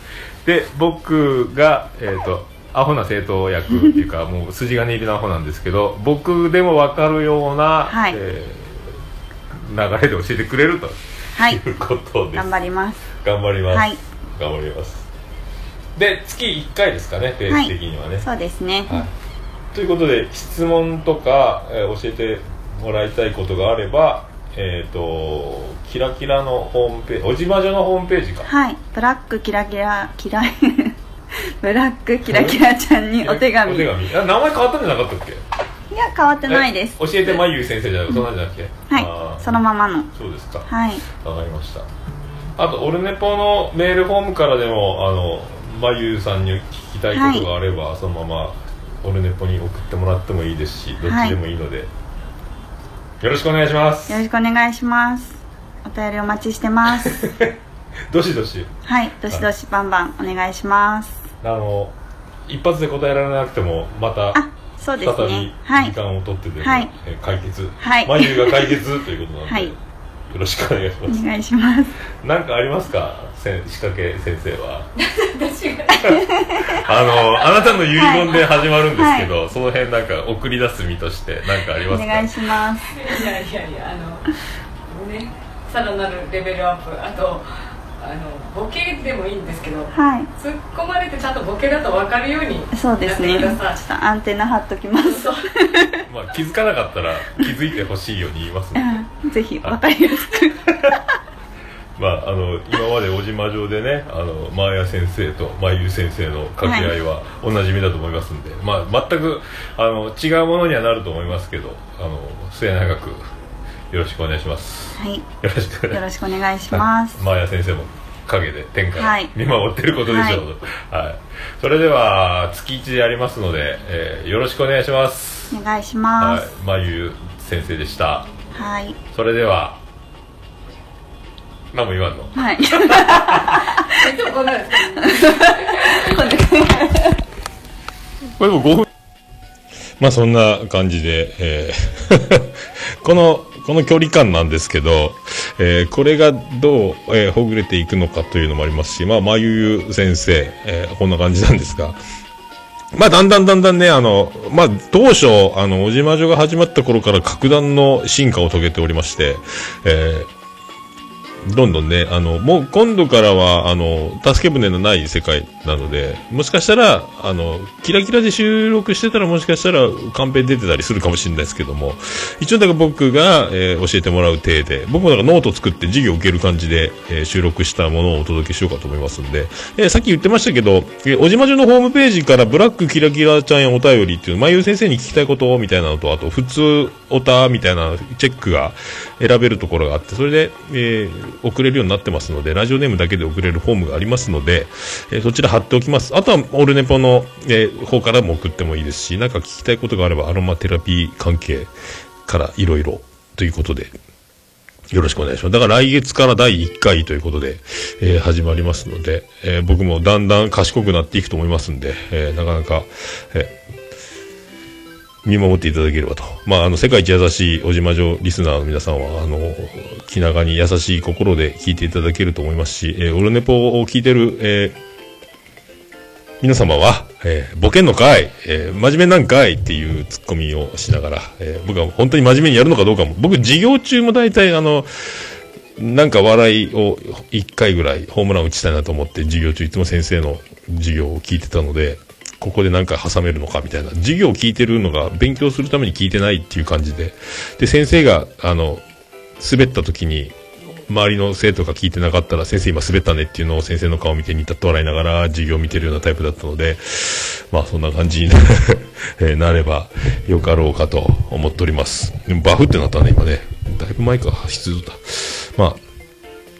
で僕が、えー、とアホな生徒役っていうか [LAUGHS] もう筋金入りのアホなんですけど僕でも分かるような、はい。えー流れで教えてくれるとはい。いうことです、頑張ります。頑張ります、はい。頑張ります。で月1回ですかねペース的にはね、そうですね。はい。ということで質問とか、えー教えてもらいたいことがあればえっ、とキラキラのホームページおじまじょのホームページかはい。ブラックキラキラ、キラ、[LAUGHS] ブラックキラキラちゃんにお手紙。お手紙あ名前変わったんじゃなかったっけ？いや、変わってないです。え教えてまゆゆ先生じゃなくそんなんじゃなくて？はいそのままの。そうですかはい。わかりましたあとオルネポのメールフォームからでもあのまゆゆさんに聞きたいことがあれば、そのままオルネポに送ってもらってもいいですしどっちでもいいので、よろしくお願いしますよろしくお願いします。お便りお待ちしてます。[LAUGHS] どしどしはい。どしどしバンバンお願いします。あの一発で答えられなくてもまたあ、そうです再びね。はい時。間を取ってでも、はいえー解決、はい眉毛が解決ということなので、[LAUGHS] はいよろしくお願いします。お願いします。何かありますか？せん仕掛け先生は。あのあなたの遺言で始まるんですけど、その辺なんか送り出す身として何かありおますか？願いします。いやいやいやあのねさらなるレベルアップ。あとあのボケでもいいんですけどはい。突っ込まれてちゃんとボケだと分かるようにそうですね。ちょっやってくださとアンテナ張っときます。そう [LAUGHS] まあ、気づかなかったら気づいてほしいように言いますのでうんぜひわかりやすく。[LAUGHS] まあ、あの今まで小島城でねあのマーヤ先生とまゆ先生の掛け合いはおなじみだと思いますんで、まあ、全くあの違うものにはなると思いますけどあの末永くよろしくお願いします。はい。よろしくお願い。よろしくお願いします。マーヤ先生も陰で天下はい。見守ってることでしょうと、はい。それでは月1でやりますので、えーよろしくお願いします。お願いしはい。ます。まゆ先生でした。はい。それでは何も言わんの？はい。こんなんですこれでも5分。まあそんな感じで、えー [LAUGHS] このこの距離感なんですけど、えーこれがどう、えーほぐれていくのかというのもありますし、まあ、まゆゆ先生、えーこんな感じなんですが、まあ、だんだんだんだんね、あの、まあ、当初、あの、おじまじょが始まった頃から格段の進化を遂げておりまして、えーどんどんね、あの、もう今度からは、あの、助け舟のない世界なので、もしかしたら、あの、キラキラで収録してたらもしかしたらカンペ出てたりするかもしれないですけども、一応だから僕が、えー教えてもらう体で、僕もなんかノート作って授業を受ける感じで、えー収録したものをお届けしようかと思いますんで、えーさっき言ってましたけど、えーおじまじょのホームページからブラックキラキラちゃんへお便りっていう、まゆう先生に聞きたいことみたいなのと、あと、普通おたみたいなチェックが選べるところがあって、それで、えー送れるようになってますので、ラジオネームだけで送れるフォームがありますので、えーそちら貼っておきます。あとは、オールネポの、えー方からも送ってもいいですし、なんか聞きたいことがあれば、アロマテラピー関係からいろいろということで、よろしくお願いします。だから来月から第1回ということで、えー始まりますので、えー僕もだんだん賢くなっていくと思いますんで、えーなかなか、え見守っていただければと。まあ、あの、世界一優しいおじまじょリスナーの皆さんは、あの、気長に優しい心で聞いていただけると思いますし、えーオルネポを聞いてる、えー皆様は、えーボケんのかい、えー真面目なんかいっていうツッコミをしながら、えー僕は本当に真面目にやるのかどうかも、僕授業中も大体あの、なんか笑いを一回ぐらいホームラン打ちたいなと思って授業中いつも先生の授業を聞いてたので、ここでなんか挟めるのかみたいな。授業を聞いてるのが勉強するために聞いてないっていう感じで。で、先生が、あの、滑った時に、周りの生徒が聞いてなかったら、先生今滑ったねっていうのを先生の顔を見てニタッと笑いながら授業を見てるようなタイプだったので、まあそんな感じに [LAUGHS] えなればよかろうかと思っております。でもバフってなったね、今ね。だいぶ前か、必要だ。まあ、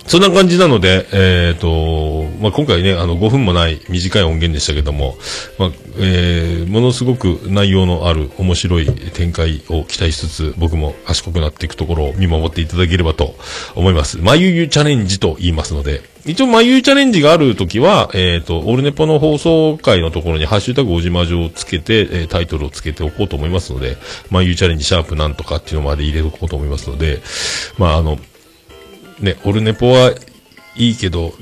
そんな感じなので、えっ、と、まあ、今回ね、あの、5分もない短い音源でしたけども、まあ、えーものすごく内容のある面白い展開を期待しつつ、僕も賢くなっていくところを見守っていただければと思います。まゆゆチャレンジと言いますので、一応、まゆゆチャレンジがあるときは、えっ、と、オルネポの放送回のところに、ハッシュタグおじまじょをつけて、えータイトルをつけておこうと思いますので、まゆゆチャレンジシャープなんとかっていうのまで入れておこうと思いますので、まあ、あの、ね、オルネポはいいけど、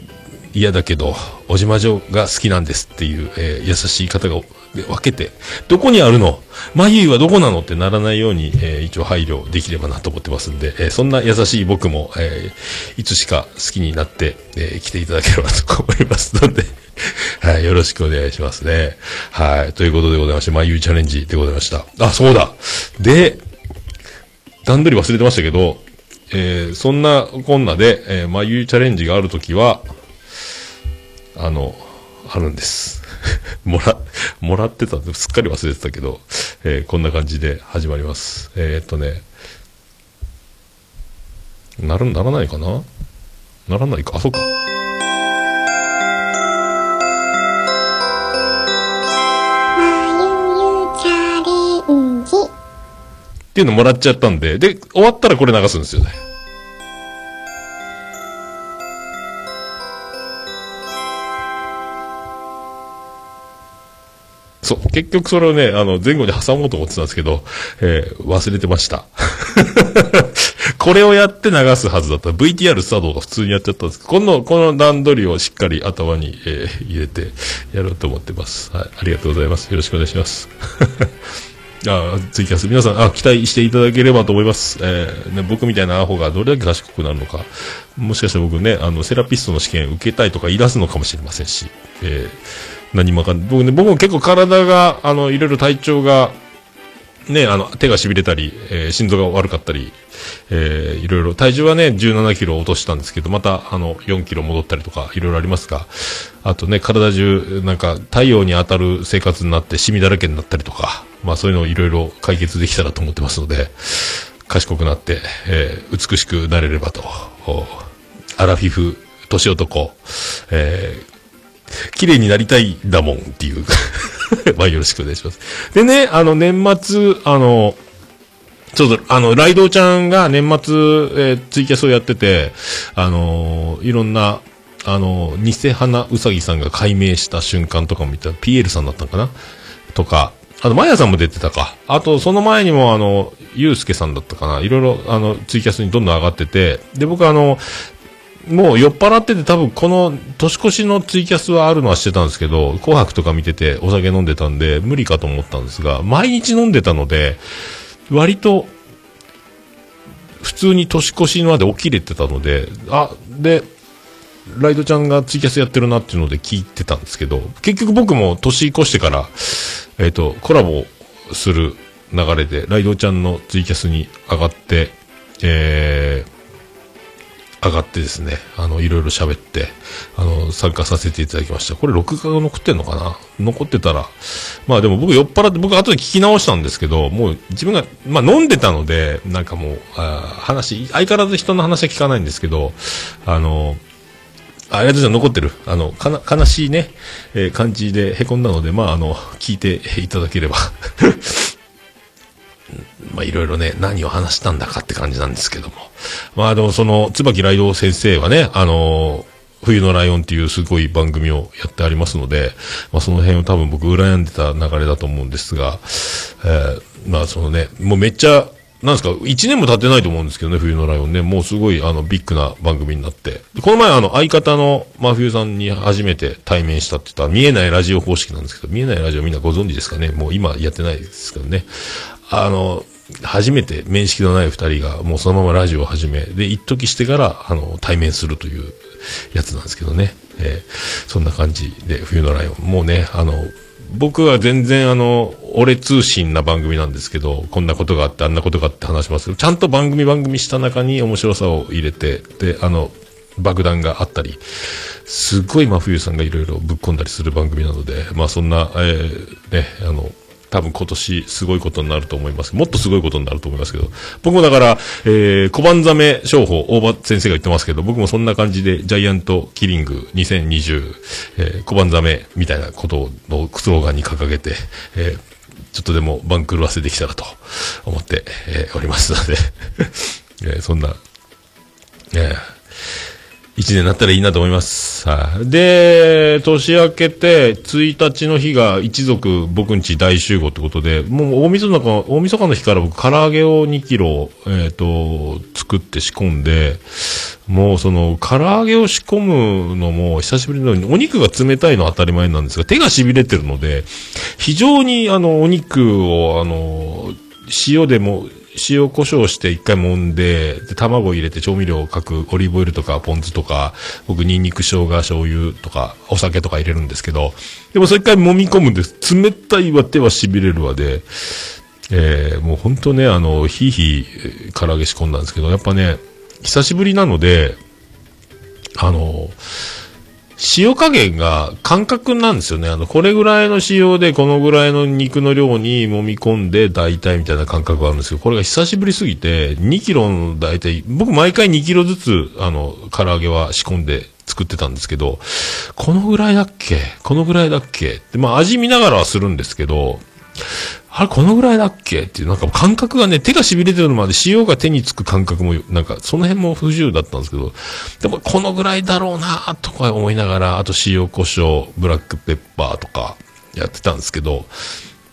嫌だけど、おじまじょが好きなんですっていう、えー優しい方が分けて、どこにあるの？まゆいはどこなのってならないように、えー一応配慮できればなと思ってますんで、えーそんな優しい僕も、えーいつしか好きになって、え来ていただければと思いますので、[LAUGHS] はい、よろしくお願いしますね。はい、ということでございまして、まゆいチャレンジでございました。あ、そうだで、段取り忘れてましたけど、えーそんなこんなで、えー、眉チャレンジがあるときは、あの、あるんです。[LAUGHS] もら、もらってたんですっかり忘れてたけど、えーこんな感じで始まります。えーっとね、なる、ならないかな？ならないか？あ、そうか。っていうのもらっちゃったんで、で、終わったらこれ流すんですよね。そう。結局それをね、あの、前後に挟もうと思ってたんですけど、えー忘れてました。[LAUGHS] これをやって流すはずだった。VTR スタートが普通にやっちゃったんですけど、この、この段取りをしっかり頭に、えー入れてやろうと思ってます。はい。ありがとうございます。よろしくお願いします。あツイキャス、皆さん、あ、期待していただければと思います。えーね、僕みたいなアホがどれだけ賢くなるのか、もしかして僕ね、あの、セラピストの試験受けたいとか言い出すのかもしれませんし、えー何もかん。僕ね、僕も結構体が、あの、いろいろ体調が、ね、あの、手が痺れたり、えー心臓が悪かったり、えーいろいろ、体重はね、17キロ落としたんですけど、また、あの、4キロ戻ったりとか、いろいろありますが、あとね、体中、なんか、太陽に当たる生活になって、シミだらけになったりとか、まあ、そういうのをいろいろ解決できたらと思ってますので、賢くなって、えー美しくなれればと、アラフィフ、年男、えー綺麗になりたいだもんっていう。[LAUGHS] まあよろしくお願いします。でね、あの年末、あの、ちょっと、あの、ライドウちゃんが年末、えーツイキャスをやってて、あのいろんな、あの偽花うさぎさんが解明した瞬間とかも見た、ピエールさんだったのかな？とか、あと、マヤさんも出てたか。あと、その前にも、あの、ゆうすけさんだったかな？いろいろ、あの、ツイキャスにどんどん上がってて、で、僕あの、もう酔っ払ってて多分この年越しのツイキャスはあるのは知ってたんですけど、紅白とか見ててお酒飲んでたんで無理かと思ったんですが、毎日飲んでたので、割と普通に年越しまで起きれてたので、あ、で、ライドちゃんがツイキャスやってるなっていうので聞いてたんですけど、結局僕も年越してから、えっ、と、コラボする流れで、ライドちゃんのツイキャスに上がって、えー、上がってですね、あの、いろいろ喋って、あの、参加させていただきました。これ録画が残ってんのかな？残ってたら。まあでも僕酔っ払って、僕後で聞き直したんですけど、もう自分が、まあ飲んでたので、なんかもう、あ話、相変わらず人の話は聞かないんですけど、あの、あ、りがとうございます。残ってる。あの、かな、悲しいね、えー感じで凹んだので、まあ、あの、聞いていただければ。まあ、いろいろね、何を話したんだかって感じなんですけども。まあ、でもその、椿ライド先生はね、あの冬のライオンっていうすごい番組をやってありますので、まあ、その辺を多分僕羨んでた流れだと思うんですが、えーまあ、そのね、もうめっちゃ、なんですか、1年も経ってないと思うんですけどね、冬のライオンね。もうすごい、あの、ビッグな番組になって。この前、あの、相方の真冬さんに初めて対面したって言ったら、見えないラジオ方式なんですけど、見えないラジオみんなご存知ですかね？もう今やってないですけどね。あの、初めて面識のない二人が、もうそのままラジオを始め、で、一時してから、あの、対面するというやつなんですけどね。えーそんな感じで、冬のライオン。もうね、あの、僕は全然あの、俺通信な番組なんですけど、こんなことがあって、あんなことがあって話しますけど、ちゃんと番組番組した中に面白さを入れて、で、あの、爆弾があったり、すっごい真冬さんがいろいろぶっ込んだりする番組なので、まあそんな、えーね、あの、多分今年すごいことになると思います。もっとすごいことになると思いますけど、僕もだから、えー、小判ザメ商法、大場先生が言ってますけど、僕もそんな感じで、ジャイアントキリング2020、えー、小判ザメみたいなことをスローガンに掲げて、えー、ちょっとでも番狂わせできたらと思って、えーおりますので、[LAUGHS] えーそんな、えー一年になったらいいなと思います。はい。で、年明けて、1日の日が一族僕んち大集合ってことで、もう大晦日の、大晦日の日から僕唐揚げを2キロ、えっ、と、作って仕込んで、もうその、唐揚げを仕込むのも久しぶりのように、お肉が冷たいのは当たり前なんですが、手が痺れてるので、非常にあの、お肉をあの、塩でも、塩胡椒して一回揉んで、で、卵入れて調味料をかく、オリーブオイルとかポン酢とか、僕ニンニク生姜醤油とか、お酒とか入れるんですけど、でもそれ一回揉み込むんです。冷たいわ、手は痺れるわで、えー、もう本当ね、あの、ひいひい唐揚げ仕込んだんですけど、やっぱね、久しぶりなので、あの、塩加減が感覚なんですよね。あの、これぐらいの塩でこのぐらいの肉の量に揉み込んで大体みたいな感覚があるんですけど、これが久しぶりすぎて、2キロの大体、僕毎回2キロずつ、あの、唐揚げは仕込んで作ってたんですけど、このぐらいだっけ？このぐらいだっけ？って、まあ味見ながらはするんですけど、あれ、このぐらいだっけ？っていう、なんか感覚がね、手が痺れてるのまで塩が手につく感覚も、なんか、その辺も不自由だったんですけど、でも、このぐらいだろうなとか思いながら、あと塩胡椒、ブラックペッパーとか、やってたんですけど、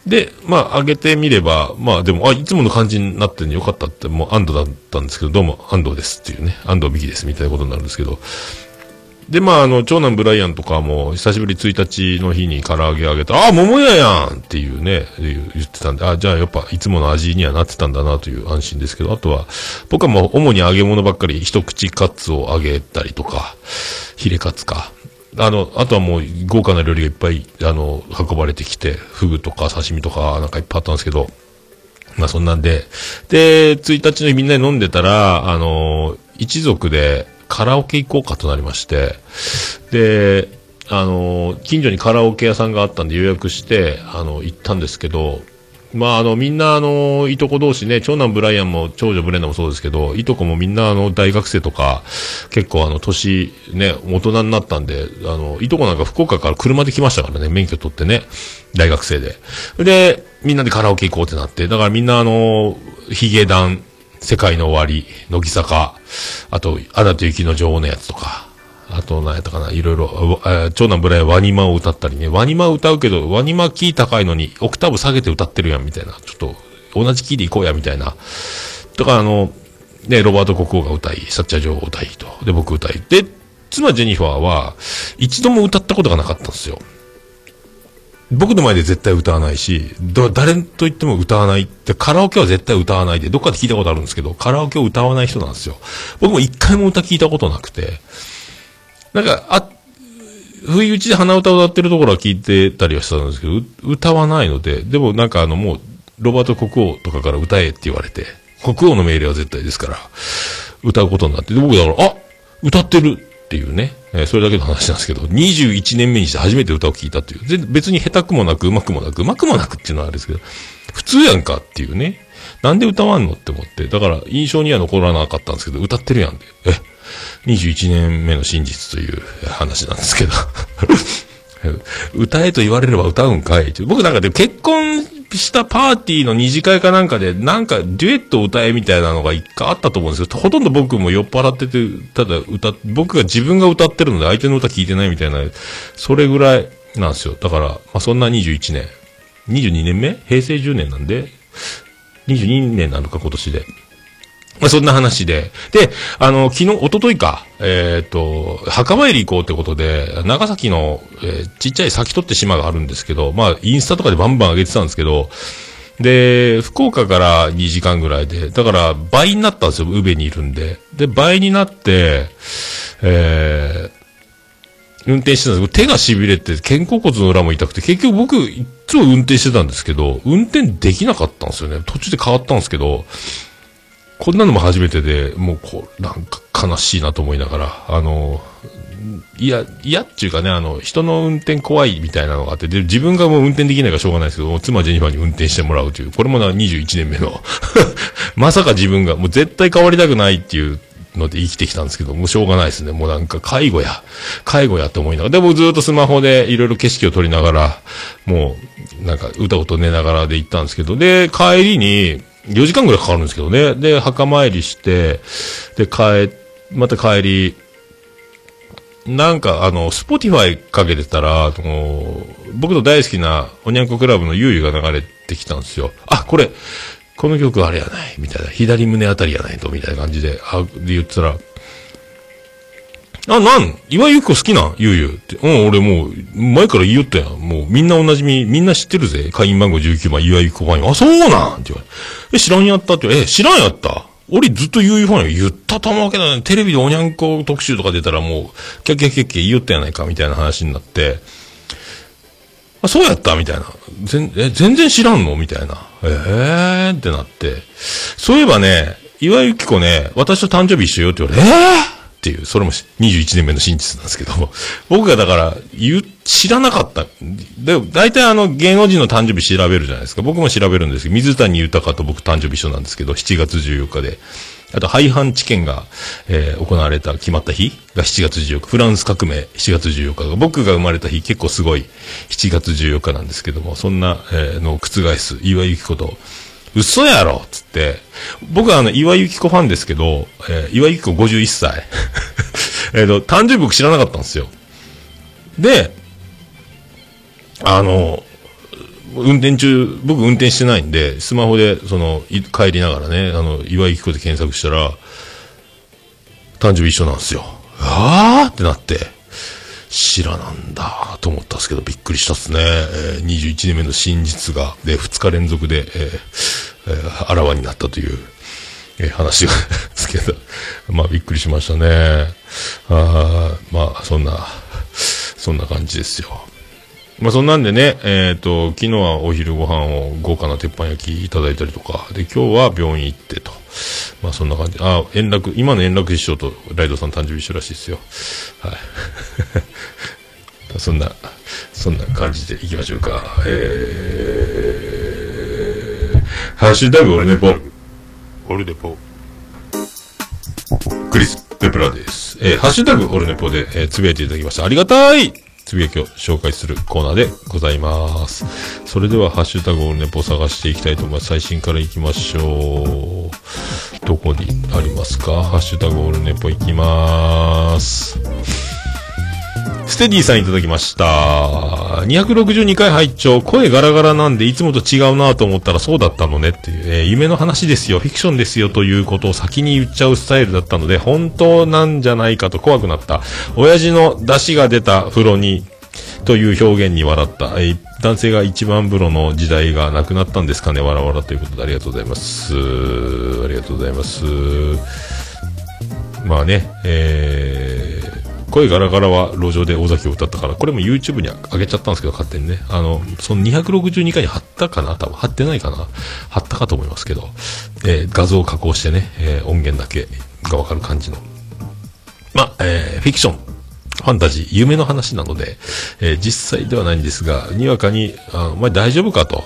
で、まあ、揚げてみれば、まあ、でも、あ、いつもの感じになってんでよかったって、もう安堵だったんですけど、どうも安堵ですっていうね、安堵美希ですみたいなことになるんですけど、で、まあ、あの、長男ブライアンとかも、久しぶり1日の日に唐揚げあげたあ、桃屋やんっていうね、言ってたんで、あ、じゃあやっぱ、いつもの味にはなってたんだなという安心ですけど、あとは、僕はもう主に揚げ物ばっかり、一口カツを揚げたりとか、ヒレカツか。あの、あとはもう豪華な料理がいっぱい、あの、運ばれてきて、フグとか刺身とか、なんかいっぱいあったんですけど、まあそんなんで、で、1日の日みんなで飲んでたら、あの、一族でカラオケ行こうかとなりまして、で、あの、近所にカラオケ屋さんがあったんで予約して、あの、行ったんですけど、まあ、あの、みんな、あの、いとこ同士ね、長男ブライアンも長女ブレンダもそうですけど、いとこもみんな、あの、大学生とか、結構、あの、年、ね、大人になったんで、あの、いとこなんか福岡から車で来ましたからね、免許取ってね、大学生で。で、みんなでカラオケ行こうってなって、だからみんな、あの、ヒゲダン、世界の終わり、乃木坂、あと、アナと雪の女王のやつとか、あと、何やったかな、いろいろ、長男ブライワニマを歌ったりね、ワニマ歌うけど、ワニマキー高いのに、オクターブ下げて歌ってるやん、みたいな。ちょっと、同じキーで行こうや、みたいな。とか、あの、ね、ロバート国王が歌い、サッチャー女王歌いと。で、僕歌い。で、妻ジェニファーは、一度も歌ったことがなかったんですよ。僕の前で絶対歌わないし、誰と言っても歌わないって、カラオケは絶対歌わないで、どっかで聞いたことあるんですけど、カラオケを歌わない人なんですよ。僕も一回も歌聞いたことなくて、なんか、あ、不意打ちで鼻歌を歌ってるところは聞いてたりはしたんですけど、歌わないので、でもなんかあのもう、ロバート国王とかから歌えって言われて、国王の命令は絶対ですから、歌うことになって、で僕だから、あ歌ってるっていうね、えーそれだけの話なんですけど、21年目にして初めて歌を聴いたという。で別に下手くもなく、うまくもなく、うまくもなくっていうのはあれですけど、普通やんかっていうね。なんで歌わんのって思って。だから、印象には残らなかったんですけど、歌ってるやんで。え、21年目の真実という話なんですけど。歌えと言われれば歌うんかい？僕なんかで結婚したパーティーの二次会かなんかで、なんかデュエット歌えみたいなのが一回あったと思うんですけど、ほとんど僕も酔っ払ってて、ただ歌、僕が自分が歌ってるので相手の歌聞いてないみたいな、それぐらいなんですよ。だから、まあ、そんな21年。22年目？平成10年なんで、22年なのか今年で。まあ、そんな話で。で、あの、昨日、一昨日か、えっ、と、墓参り行こうってことで、長崎の、えーちっちゃい先取って島があるんですけど、まあ、インスタとかでバンバン上げてたんですけど、で、福岡から2時間ぐらいで、だから倍になったんですよ、宇部にいるんで。で、倍になって、えー運転してたんですけど、手が痺れて、肩甲骨の裏も痛くて、結局僕、いつも運転してたんですけど、運転できなかったんですよね。途中で変わったんですけど、こんなのも初めてで、もうこう、なんか悲しいなと思いながら、あの、いや、嫌っていうかね、あの、人の運転怖いみたいなのがあって、で、自分がもう運転できないからしょうがないですけど、妻ジェニファーに運転してもらうという、これもな21年目の、[LAUGHS] まさか自分が、もう絶対変わりたくないっていうので生きてきたんですけど、もうしょうがないですね。もうなんか介護や、介護やと思いながら、でもずっとスマホでいろいろ景色を撮りながら、もう、なんか歌をと寝ながらで行ったんですけど、で、帰りに、4時間ぐらいかかるんですけどね。で、墓参りして、で、帰、また帰り、なんか、あの、 Spotify かけてたら、あの僕の大好きな、おにゃんこクラブのゆうゆが流れてきたんですよ。あ、これ、この曲あれやない、みたいな。左胸あたりやないと、みたいな感じで、あ、で言ってたら、あ、なん岩井由紀子好きなゆうゆうって。うん、俺もう、前から言いよったやん。もう、みんなおなじみ、みんな知ってるぜ。会員番号19番、岩井由紀子ファンよ。あ、そうなんって言われえ、知らんやったって言われえ、知らんやった俺ずっとゆうゆうファンよ。言ったたまわけだね。テレビでおにゃんこ特集とか出たらもう、キャッキャッキャッキャ言いよったやないか、みたいな話になって、あ、そうやったみたいな。全、え、全然知らんの？みたいな。ええーってなって。そういえばね、岩井由紀子ね、私と誕生日一緒よって言われ、ええーっていう、それも21年目の真実なんですけども、[LAUGHS] 僕がだから、言う、知らなかった。で、大体あの、芸能人の誕生日調べるじゃないですか。僕も調べるんですけど、水谷豊と僕誕生日一緒なんですけど、7月14日で。あと、廃藩置県が、えー行われた、決まった日が7月14日。フランス革命7月14日が、僕が生まれた日結構すごい7月14日なんですけども、そんな、えーのを覆す岩井由紀子と、嘘やろっつって、僕はあの、岩井由紀子ファンですけど、えー岩井由紀子51歳。[LAUGHS] えっと、誕生日僕知らなかったんですよ。で、あの、運転中、僕運転してないんで、スマホで、その、帰りながらね、あの、岩井由紀子で検索したら、誕生日一緒なんですよ。あーってなって、知らなんだと思ったんですけど、びっくりしたっすね。えー21年目の真実が、で、2日連続で、えーえーあらわになったという、えー話がですけど、[LAUGHS] まあ、びっくりしましたね。あーまあ、そんな、そんな感じですよ。まあそんなんでね、えっ、と、昨日はお昼ご飯を豪華な鉄板焼きいただいたりとか、で、今日は病院行ってと。まあそんな感じ。あ、円楽、今の円楽師匠とライドさん誕生日一緒らしいですよ。はい。[LAUGHS] そんな、そんな感じでいきましょうか。えー、ハッシュタグオルネポ。オルネポ。クリス・ペプラです。えー、ハッシュタグオルネポで、えーつぶやいていただきました。ありがたいつぶやきを紹介するコーナーでございます。それでは、ハッシュタグオルネポ探していきたいと思います。最新から行きましょう。どこにありますか？ハッシュタグオールネポ行きまーす。ステディさんいただきました。262回拝聴声ガラガラなんでいつもと違うなと思ったらそうだったのねっていう、えー夢の話ですよ、フィクションですよということを先に言っちゃうスタイルだったので、本当なんじゃないかと怖くなった。親父の出汁が出た風呂に、という表現に笑った。えー男性が一番風呂の時代がなくなったんですかね、わらわらということでありがとうございます。ありがとうございます。まあね、えー、声ガラガラは路上で尾崎を歌ったから、これも YouTube に上げちゃったんですけど、勝手にね。あの、その262回に貼ったかな？多分貼ってないかな？貼ったかと思いますけど、えー画像を加工してね、えー音源だけがわかる感じの。まあ、えーフィクション、ファンタジー、夢の話なので、えー実際ではないんですが、にわかに、あお前大丈夫かと。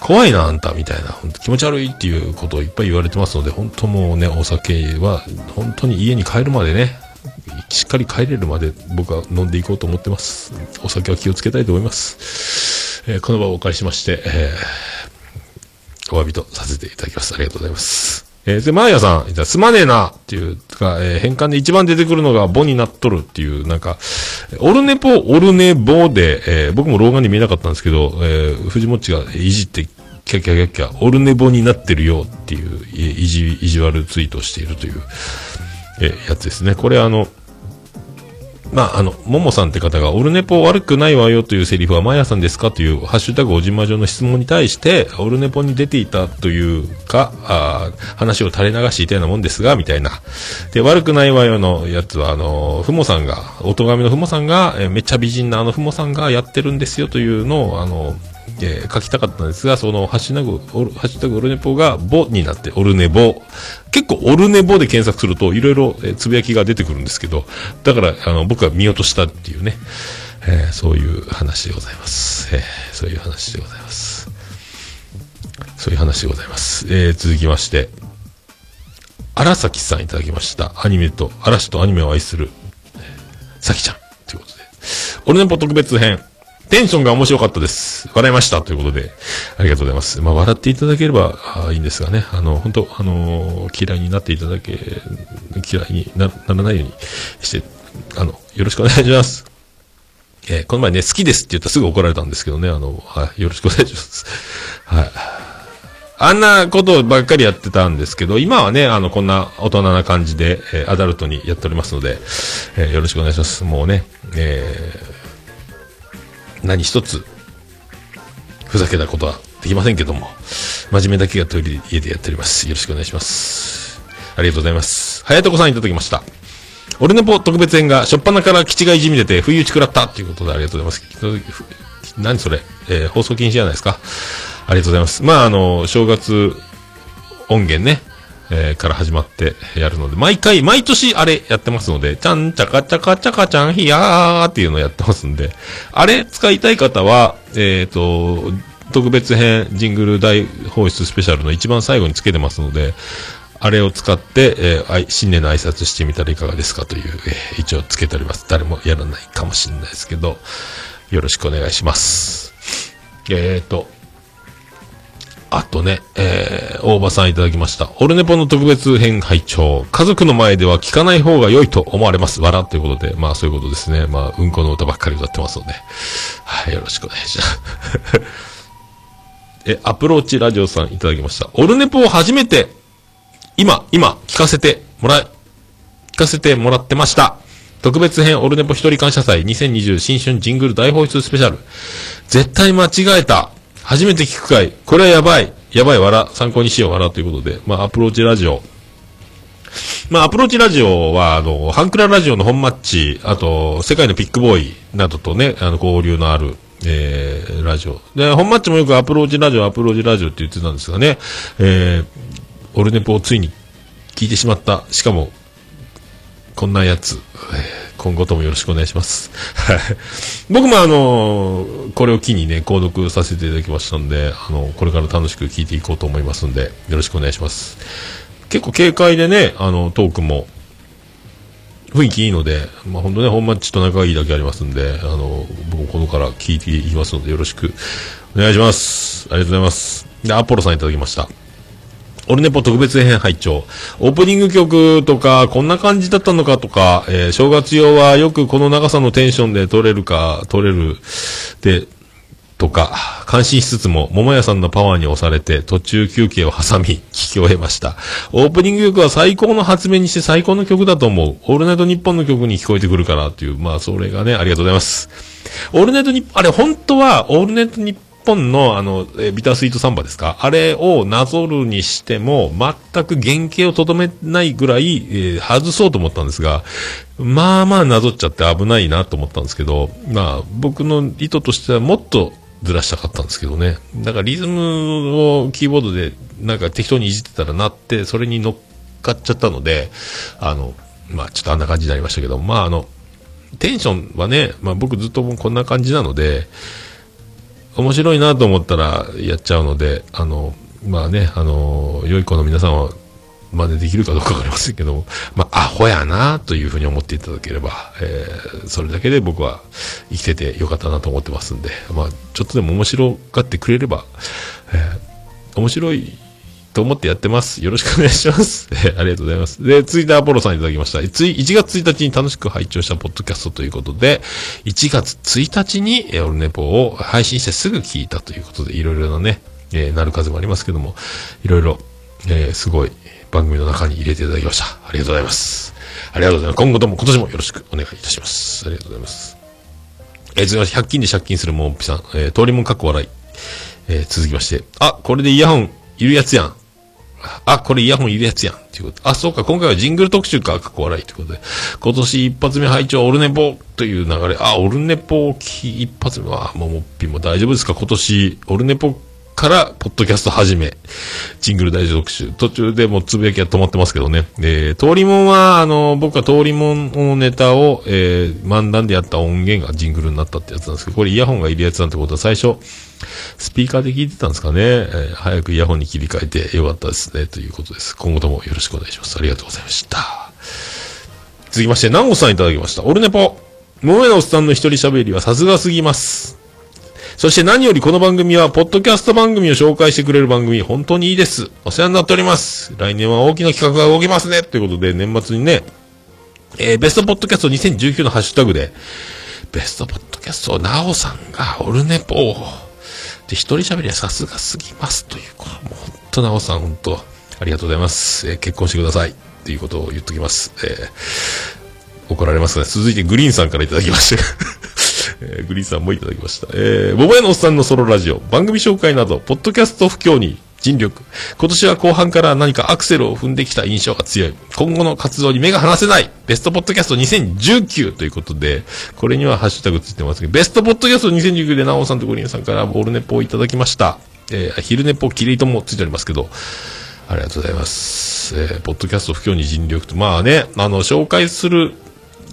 怖いな、あんた、みたいな、気持ち悪いっていうことをいっぱい言われてますので、本当もうね、お酒は、本当に家に帰るまでね、しっかり帰れるまで僕は飲んでいこうと思ってます。お酒は気をつけたいと思います。えーこの場をお借りしまして、えーお詫びとさせていただきます。ありがとうございます。えーで、マーヤさん、すまねえなっていうか、えー変換で一番出てくるのがボになっとるっていう、なんか、オルネポ、オルネボで、えー僕も老眼に見えなかったんですけど、えー藤もちがいじって、キャキャキャキャ、オルネボになってるよっていう、えーいじ、意地悪ツイートをしているという、えやつですね。これあの、まあ、あの、ももさんって方が、オルネポ悪くないわよというセリフはマヤさんですかという、ハッシュタグおじまじょの質問に対して、オルネポに出ていたというか、あ話を垂れ流していたようなもんですが、みたいな。で、悪くないわよのやつは、あの、ふもさんが、おとがめのふもさんが、えめっちゃ美人なあのふもさんがやってるんですよというのを、あの、えー書きたかったんですが、その、ハッシュタグ、ハッシュタグオルネポが、ボになって、オルネボ。結構、オルネボで検索すると、いろいろ、えつぶやきが出てくるんですけど、だから、あの、僕は見落としたっていうね、えーそういう話でございます。えーそういう話でございます。そういう話でございます。えー続きまして、荒崎さんいただきました。アニメと、嵐とアニメを愛する、さきちゃん。ということで。俺のポ特別編。テンションが面白かったです。笑いました。ということで、ありがとうございます。まあ、笑っていただければいいんですがね。あの、本当あのー嫌いになっていただけ、嫌いになならないようにして、あの、よろしくお願いします。えーこの前ね、好きですって言ったらすぐ怒られたんですけどね、あの、はい、よろしくお願いします。はい。あんなことばっかりやってたんですけど、今はね、あの、こんな大人な感じで、えーアダルトにやっておりますので、えーよろしくお願いします。もうね、えー何一つ、ふざけたことはできませんけども、真面目だけが取り家でやっております。よろしくお願いします。ありがとうございます。はやとこさんいただきました。俺のポ特別編が、しょっぱなから基地がいじみ出て、不意打ち食らったっていうことでありがとうございます。何それ、えー放送禁止じゃないですか。ありがとうございます。まあ、あの、正月音源ね、えーから始まってやるので、毎回、毎年あれやってますので、ちゃんちゃかちゃかちゃかちゃんひやーっていうのをやってますんで、あれ使いたい方は、えっ、と、特別編ジングル大放出スペシャルの一番最後につけてますので、あれを使って、えー新年の挨拶してみたらいかがですかという、えー一応つけております。誰もやらないかもしれないですけど、よろしくお願いします。えっ、と、あとね、えー、大場さんいただきました。オルネポの特別編拝聴家族の前では聞かない方が良いと思われます。笑ということで、まあそういうことですね。まあ、うんこの歌ばっかり歌ってますので。はい、よろしくお願いします。[LAUGHS] え、アプローチラジオさんいただきました。オルネポを初めて、今、今、聞かせてもらい、聞かせてもらってました。特別編オルネポ一人感謝祭2020新春ジングル大放出スペシャル。絶対間違えた。初めて聞く回。これはやばい。やばい、わら。参考にしよう、わら。ということで。まあ、アプローチラジオ。まあ、アプローチラジオは、あの、ハンクララジオの本マッチ、あと、世界のピックボーイなどとね、あの、交流のある、えー、ラジオ。で、本マッチもよくアプローチラジオ、アプローチラジオって言ってたんですがね、えー、オルネポをついに聞いてしまった。しかも、こんなやつ、今後ともよろしくお願いします。は [LAUGHS] い僕もあのこれを機にね、購読させていただきましたんで、あのこれから楽しく聞いていこうと思いますんで、よろしくお願いします。結構軽快でね、あの、トークも、雰囲気いいので、まあ本当ね、本マッチと仲がいいだけありますんで、あの、僕もこのから聞いていきますので、よろしくお願いします。ありがとうございます。で、アポロさんいただきました。オルネポ特別編拝聴オープニング曲とか、こんな感じだったのかとか、えー正月用はよくこの長さのテンションで撮れるか、撮れる、で、とか、感心しつつも、桃屋さんのパワーに押されて、途中休憩を挟み、聞き終えました。オープニング曲は最高の発明にして最高の曲だと思う。オールナイトニッポンの曲に聞こえてくるからっていう、まあ、それがね、ありがとうございます。オールナイトニッポン、あれ、本当は、オールナイトニッポンの、あの、えビタースイートサンバですか？あれをなぞるにしても、全く原型をとどめないぐらい、えー外そうと思ったんですが、まあまあなぞっちゃって危ないなと思ったんですけど、まあ、僕の意図としてはもっとずらしたかったんですけどね。だからリズムをキーボードでなんか適当にいじってたらなって、それに乗っかっちゃったので、あの、まあちょっとあんな感じになりましたけど、まああの、テンションはね、まあ僕ずっともこんな感じなので、面白いなと思ったらやっちゃうので、あの、まあね、あの、良い子の皆さんは真似できるかどうかわかりませんけども、まあ、アホやなというふうに思っていただければ、えーそれだけで僕は生きててよかったなと思ってますんで、まあ、ちょっとでも面白がってくれれば、えー面白いと思ってやってます。よろしくお願いします。[LAUGHS] えありがとうございます。で、ツイッターアポロさんいただきました。つい1月1日に楽しく拝聴したポッドキャストということで、1月1日にえーオルネポを配信してすぐ聞いたということで、いろいろなね、えーなる数もありますけども、いろいろ、えーすごい番組の中に入れていただきました。ありがとうございます。ありがとうございます。今後とも今年もよろしくお願いいたします。ありがとうございます。えー、続きまして、100均で借金するもんぴさん、えー通りもんかっこ笑い。えー続きまして、あ、これでイヤホンいるやつやん。あ、これイヤホンいるやつやん。っていうこと。あ、そうか、今回はジングル特集か、かっこ笑いということで。今年一発目拝聴オルネポという流れ。あ、オルネポき一発目は、もうもっぴも大丈夫ですか？今年、オルネポから、ポッドキャスト始め、ジングル大事特集。途中でもうつぶやきは止まってますけどね。えー、通りもんは、あの、僕は通りもんのネタを、えー、漫談でやった音源がジングルになったってやつなんですけど、これイヤホンがいるやつなんてことは最初、スピーカーで聞いてたんですかね。えー早くイヤホンに切り替えてよかったですね。ということです。今後ともよろしくお願いします。ありがとうございました。続きまして、ナオさんいただきました。オルネポ。桃屋のおっさんの一人喋りはさすがすぎます。そして何よりこの番組は、ポッドキャスト番組を紹介してくれる番組、本当にいいです。お世話になっております。来年は大きな企画が動きますね。ということで、年末にね、えーベストポッドキャスト2019のハッシュタグで、ベストポッドキャスト、ナオさんがオルネポを、で、一人喋りはさすがすぎます。という、これもう本当ナオさん、本当ありがとうございます。えー結婚してください。っていうことを言っときます。えー怒られますね。続いてグリーンさんからいただきました。えーグリーンさんもいただきました。えー、ボボヤのおっさんのソロラジオ、番組紹介など、ポッドキャスト不況に尽力。今年は後半から何かアクセルを踏んできた印象が強い。今後の活動に目が離せない。ベストポッドキャスト2019ということで、これにはハッシュタグついてますけど、ベストポッドキャスト2019で、ナオさんとグリーンさんからボールネポをいただきました。えー、昼ネポ、キリトもついておりますけど、ありがとうございます。えーポッドキャスト不況に尽力と、まあね、あの、紹介する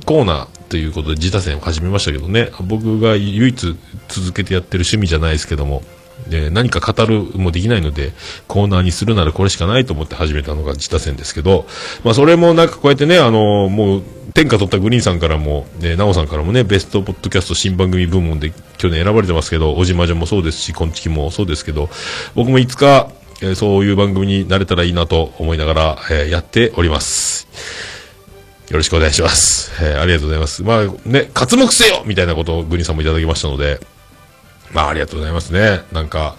コーナーということで自他戦を始めましたけどね、僕が唯一続けてやってる趣味じゃないですけども、で何か語るもできないので、コーナーにするならこれしかないと思って始めたのが自他戦ですけど、まあそれもなんかこうやってね、あの、もう、天下取ったグリーンさんからも、ね、ナオさんからもね、ベストポッドキャスト新番組部門で去年選ばれてますけど、おじまじょもそうですし、こんちきもそうですけど、僕もいつか、えーそういう番組になれたらいいなと思いながら、えーやっております。よろしくお願いします。[LAUGHS] えーありがとうございます。まあね、活目せよみたいなことをグリーンさんもいただきましたので、まあありがとうございますね。なんか、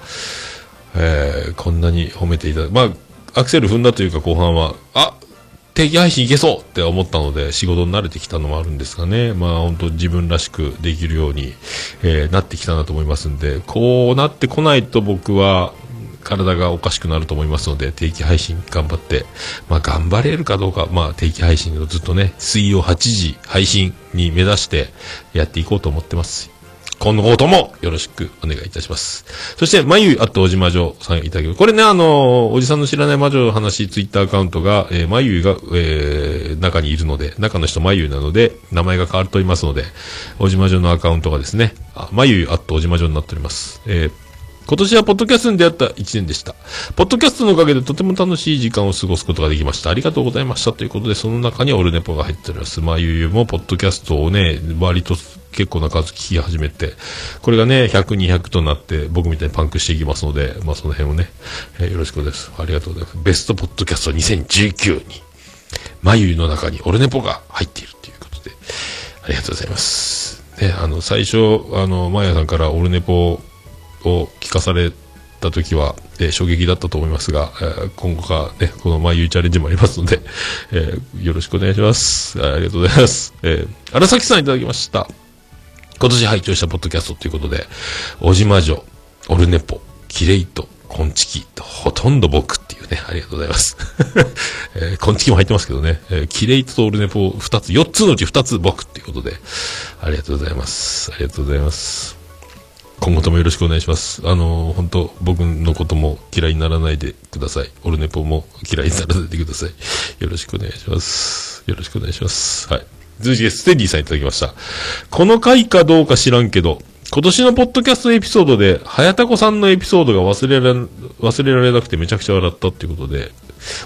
えーこんなに褒めていただくまあ、アクセル踏んだというか後半は、あ定期配信いけそうって思ったので仕事に慣れてきたのもあるんですがね。まあ本当自分らしくできるように、えーなってきたなと思いますんで、こうなってこないと僕は、体がおかしくなると思いますので、定期配信頑張って、まあ頑張れるかどうか、まあ定期配信をずっとね、水曜8時配信に目指してやっていこうと思ってます。今後ともよろしくお願いいたします。そして、まゆあっとおじまじょさんいただき。これね、あのおじさんの知らない魔女の話、ツイッターアカウントが、えー、まゆが、えー、中にいるので、中の人まゆなので、名前が変わっておりますので、おじまじょのアカウントがですね、まゆあっとおじまじょになっております。えー今年はポッドキャストに出会った1年でした。ポッドキャストのおかげでとても楽しい時間を過ごすことができました。ありがとうございました。ということで、その中にオルネポが入っております。まあ、ゆうゆうもポッドキャストをね、割と結構な数聞き始めて、これがね、100、200となって、僕みたいにパンクしていきますので、まあその辺をね、えーよろしくです。ありがとうございます。ベストポッドキャスト2019に、眉の中にオルネポが入っているということで、ありがとうございます。ね、あの、最初、あの、マヤさんからオルネポを聞かされた時は、えー衝撃だったと思いますが、えー今後かね、この眉チャレンジもありますので、[LAUGHS] えーよろしくお願いします。あありがとうございます。えー荒崎さんいただきました。今年拝聴したポッドキャストということで、おじまじょ、オルネポ、キレイト、コンチキ、ほとんど僕っていうね、ありがとうございます。[LAUGHS] えーコンチキも入ってますけどね、えーキレイトとオルネポ2つ、4つのうち2つ僕っていうことで、ありがとうございます。ありがとうございます。今後ともよろしくお願いします。あの本当僕のことも嫌いにならないでください。オルネポも嫌いにならないでください。よろしくお願いします。よろしくお願いします。はい。続きでステディさんいただきました。この回かどうか知らんけど、今年のポッドキャストエピソードで、早田子さんのエピソードが忘れられ、忘れられなくてめちゃくちゃ笑ったっていうことで、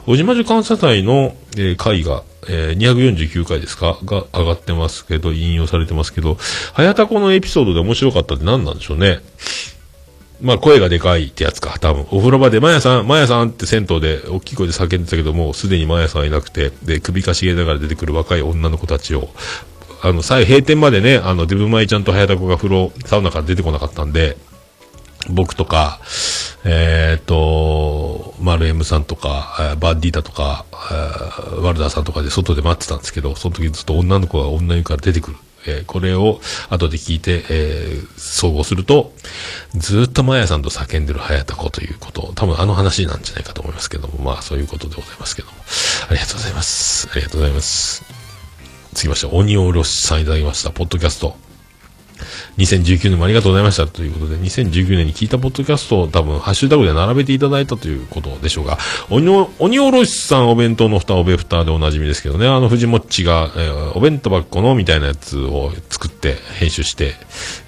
小島女感謝祭の、えー回が、えー249回ですか？が上がってますけど、引用されてますけど、早田子のエピソードで面白かったって何なんでしょうね？まあ声がでかいってやつか、多分。お風呂場で、マヤさん、マヤさんって銭湯で大きい声で叫んでたけども、すでにマヤさんいなくて、で、首かしげながら出てくる若い女の子たちを、あの、最後閉店までね、あの、デブマイちゃんと早田子が風呂、サウナから出てこなかったんで、僕とか、えっ、と、マルエムさんとか、バッディータとか、ワルダーさんとかで外で待ってたんですけど、その時ずっと女の子が女湯から出てくる。えーこれを後で聞いて、えー総合すると、ずっとマヤさんと叫んでる早田子ということ、多分あの話なんじゃないかと思いますけども、まあそういうことでございますけども。ありがとうございます。ありがとうございます。続きまして、鬼おろしさんいただきました。ポッドキャスト。2019年もありがとうございましたということで、2019年に聞いたポッドキャストを多分ハッシュタグで並べていただいたということでしょうが、鬼お鬼おろしさんお弁当の蓋おべ蓋でおなじみですけどね、あの藤もっちが、えーお弁当箱のみたいなやつを作って編集して、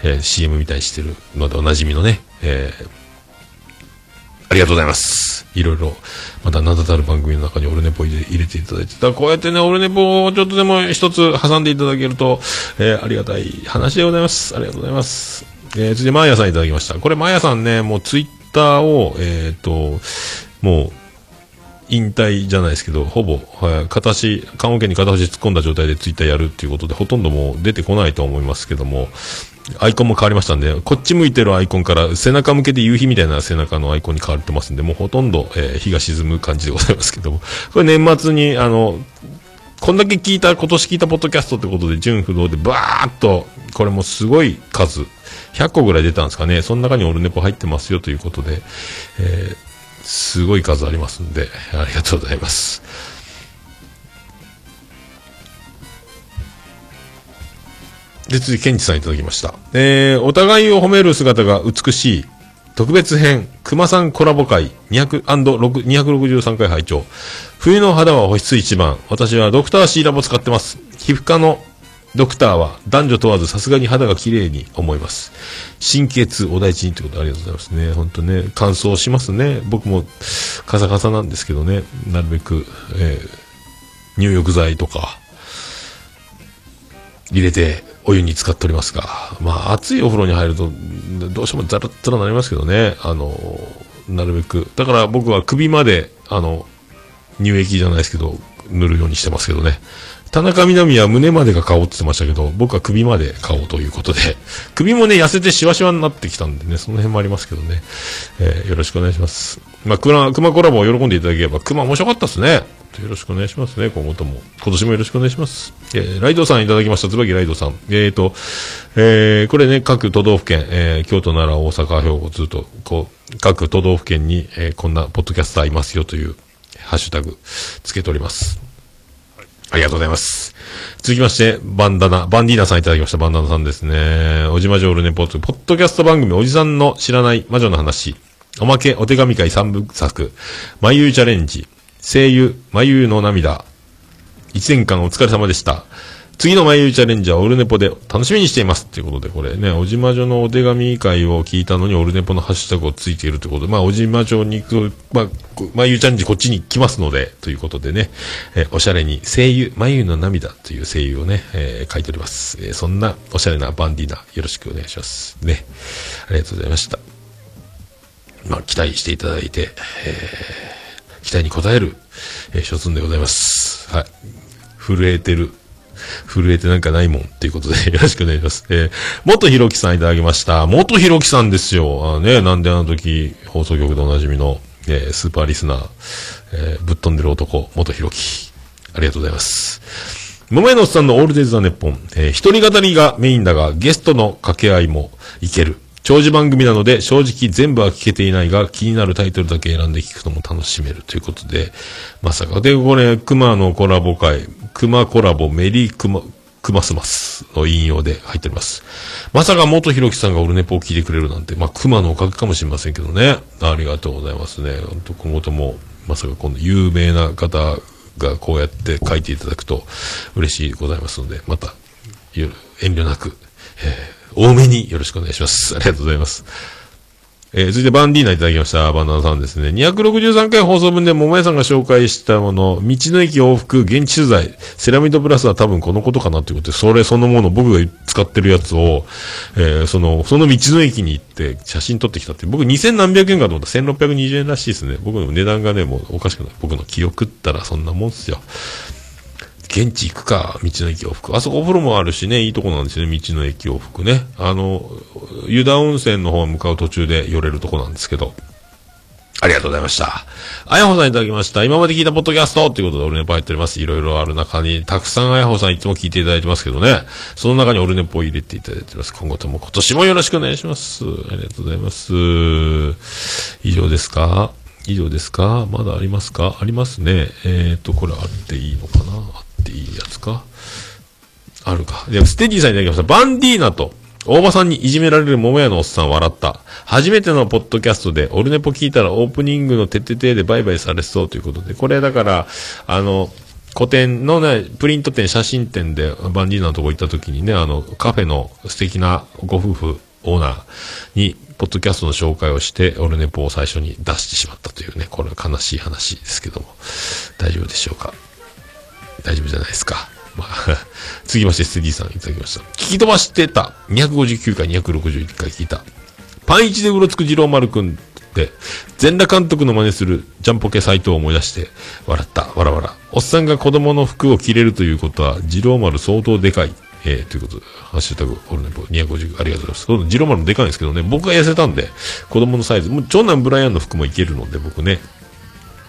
えー CM みたいにしてるのでおなじみのね、えーありがとうございます。いろいろ、また名だたる番組の中にオルネポ入れていただいて。だこうやってね、オルネポをちょっとでも一つ挟んでいただけると、えーありがたい話でございます。ありがとうございます。えー、続いて、マーヤさんいただきました。これ、マーヤさんね、もうツイッターを、えっ、と、もう、引退じゃないですけど、ほぼ、はい、片足、棺桶に片足突っ込んだ状態でツイッターやるっていうことで、ほとんどもう出てこないと思いますけども、アイコンも変わりましたんで、こっち向いてるアイコンから背中向けて夕日みたいな背中のアイコンに変わってますんで、もうほとんど、えー日が沈む感じでございますけども、これ年末に、あの、こんだけ聞いた、今年聞いたポッドキャストってことで、純不動でバーっと、これもすごい数、100個ぐらい出たんですかね。その中にオルネポ入ってますよということで、えーすごい数ありますんで、ありがとうございます。で、次、ケンチさんいただきました。えー、お互いを褒める姿が美しい、特別編、熊さんコラボ会200 263回拝聴冬の肌は保湿一番。私はドクターシーラボ使ってます。皮膚科のドクターは男女問わずさすがに肌が綺麗に思います。神経痛お大事にということでありがとうございますね。本当ね、乾燥しますね。僕もカサカサなんですけどね、なるべく、えー入浴剤とか、入れてお湯に使っておりますが、まあ暑いお風呂に入ると、どうしてもザラッザラなりますけどね、あの、なるべく。だから僕は首まで、あの、乳液じゃないですけど、塗るようにしてますけどね。田中みな実は胸までが顔って言ってましたけど、僕は首まで顔ということで、首もね、痩せてシワシワになってきたんでね、その辺もありますけどね、えーよろしくお願いします。まあ、クマ、クマコラボを喜んでいただければ、クマ面白かったですね。よろしくお願いしますね、今後とも。今年もよろしくお願いします。えーライドさんいただきました、椿ライドさん。えーと、えーこれね、各都道府県、えー京都、奈良、大阪、兵庫、ずっと、こう、各都道府県に、えーこんなポッドキャスターいますよという、ハッシュタグ、つけております。ありがとうございます。続きまして、バンダナ、バンディーナさんいただきました、バンダナさんですね。おじまじょうるネポート、ポッドキャスト番組、おじさんの知らない魔女の話、おまけ、お手紙会三部作、まゆゆチャレンジ、声優、まゆゆの涙、一年間お疲れ様でした。次の眉チャレンジはオルネポで楽しみにしています。ということで、これね、おじまじょのお手紙会を聞いたのにオルネポのハッシュタグをついているということで、まあ、おじまじょに行く、まあ、こ眉チャレンジこっちに来ますので、ということでね、えおしゃれに声優、眉の涙という声優をね、えー書いております。えーそんなおしゃれなバンディーナ、よろしくお願いします。ね。ありがとうございました。まあ、期待していただいて、えー期待に応える、えー、所存でございます。はい。震えてる。震えてなんかないもんっていうことで [LAUGHS] よろしくお願いします。えー、元ひろきさんいただきました。元ひろきさんですよ。あね、なんであの時、放送局でおなじみの、えースーパーリスナー、えーぶっ飛んでる男、元ひろき。ありがとうございます。桃屋のおっさんのオールデイズ・ザ・ネッポン。えー一人語りがメインだが、ゲストの掛け合いもいける。長寿番組なので、正直全部は聞けていないが、気になるタイトルだけ選んで聞くのも楽しめるということで、まさか。で、これ、熊のコラボ会、熊コラボメリークマ、クマスマスの引用で入っております。まさか元ひろきさんがオルネポを聞いてくれるなんて、まあ、熊のおかげかもしれませんけどね。ありがとうございますね。本当今後とも、まさかこの有名な方がこうやって書いていただくと嬉しいございますので、また、遠慮なく、えー多めによろしくお願いします。ありがとうございます。えー続いてバンディーナいただきました。バンナナさんですね。263回放送分で桃屋さんが紹介したもの、道の駅往復現地取材、セラミドプラスは多分このことかなということで、それそのもの僕が使ってるやつを、えーその、その道の駅に行って写真撮ってきたって、僕2000何百円かと思ったら1620円らしいですね。僕の値段がね、もうおかしくない。僕の記憶ったらそんなもんっすよ。現地行くか、道の駅往復。あそこお風呂もあるしね、いいとこなんですよね、道の駅往復ね。あの、湯田温泉の方向かう途中で寄れるとこなんですけど。ありがとうございました。あやほさんいただきました。今まで聞いたポッドキャストということで、オルネポ入っております。いろいろある中に、たくさんあやほさんいつも聞いていただいてますけどね。その中にオルネポを入れていただいてます。今後とも今年もよろしくお願いします。ありがとうございます。以上ですか？以上ですか？まだありますか？ありますね。えっ、と、これあっていいのかな？っていいやつか？あるか。でも、ステディさんいただきました。バンディーナと、大場さんにいじめられる桃屋のおっさん笑った。初めてのポッドキャストで、オルネポ聞いたらオープニングのてててでバイバイされそうということで、これだから、あの、古典のね、プリント店、写真店でバンディーナのとこ行った時にね、あの、カフェの素敵なご夫婦、オーナーに、ポッドキャストの紹介をして、オルネポを最初に出してしまったというね、これは悲しい話ですけども、大丈夫でしょうか？大丈夫じゃないですか。まあ、[LAUGHS] 続きまして、ステディさんいただきました。聞き飛ばしてた。259回、261回聞いた。パンイチでうろつく二郎丸くんって、全裸監督の真似するジャンポケ斎藤を思い出して、笑った、わらわら。おっさんが子供の服を着れるということは、二郎丸相当でかい。えー、ということで、ハッシュタグ、オルネポ250、ありがとうございます。このジローマルもでかいんですけどね、僕が痩せたんで、子供のサイズ、もう長男ブライアンの服もいけるので、僕ね、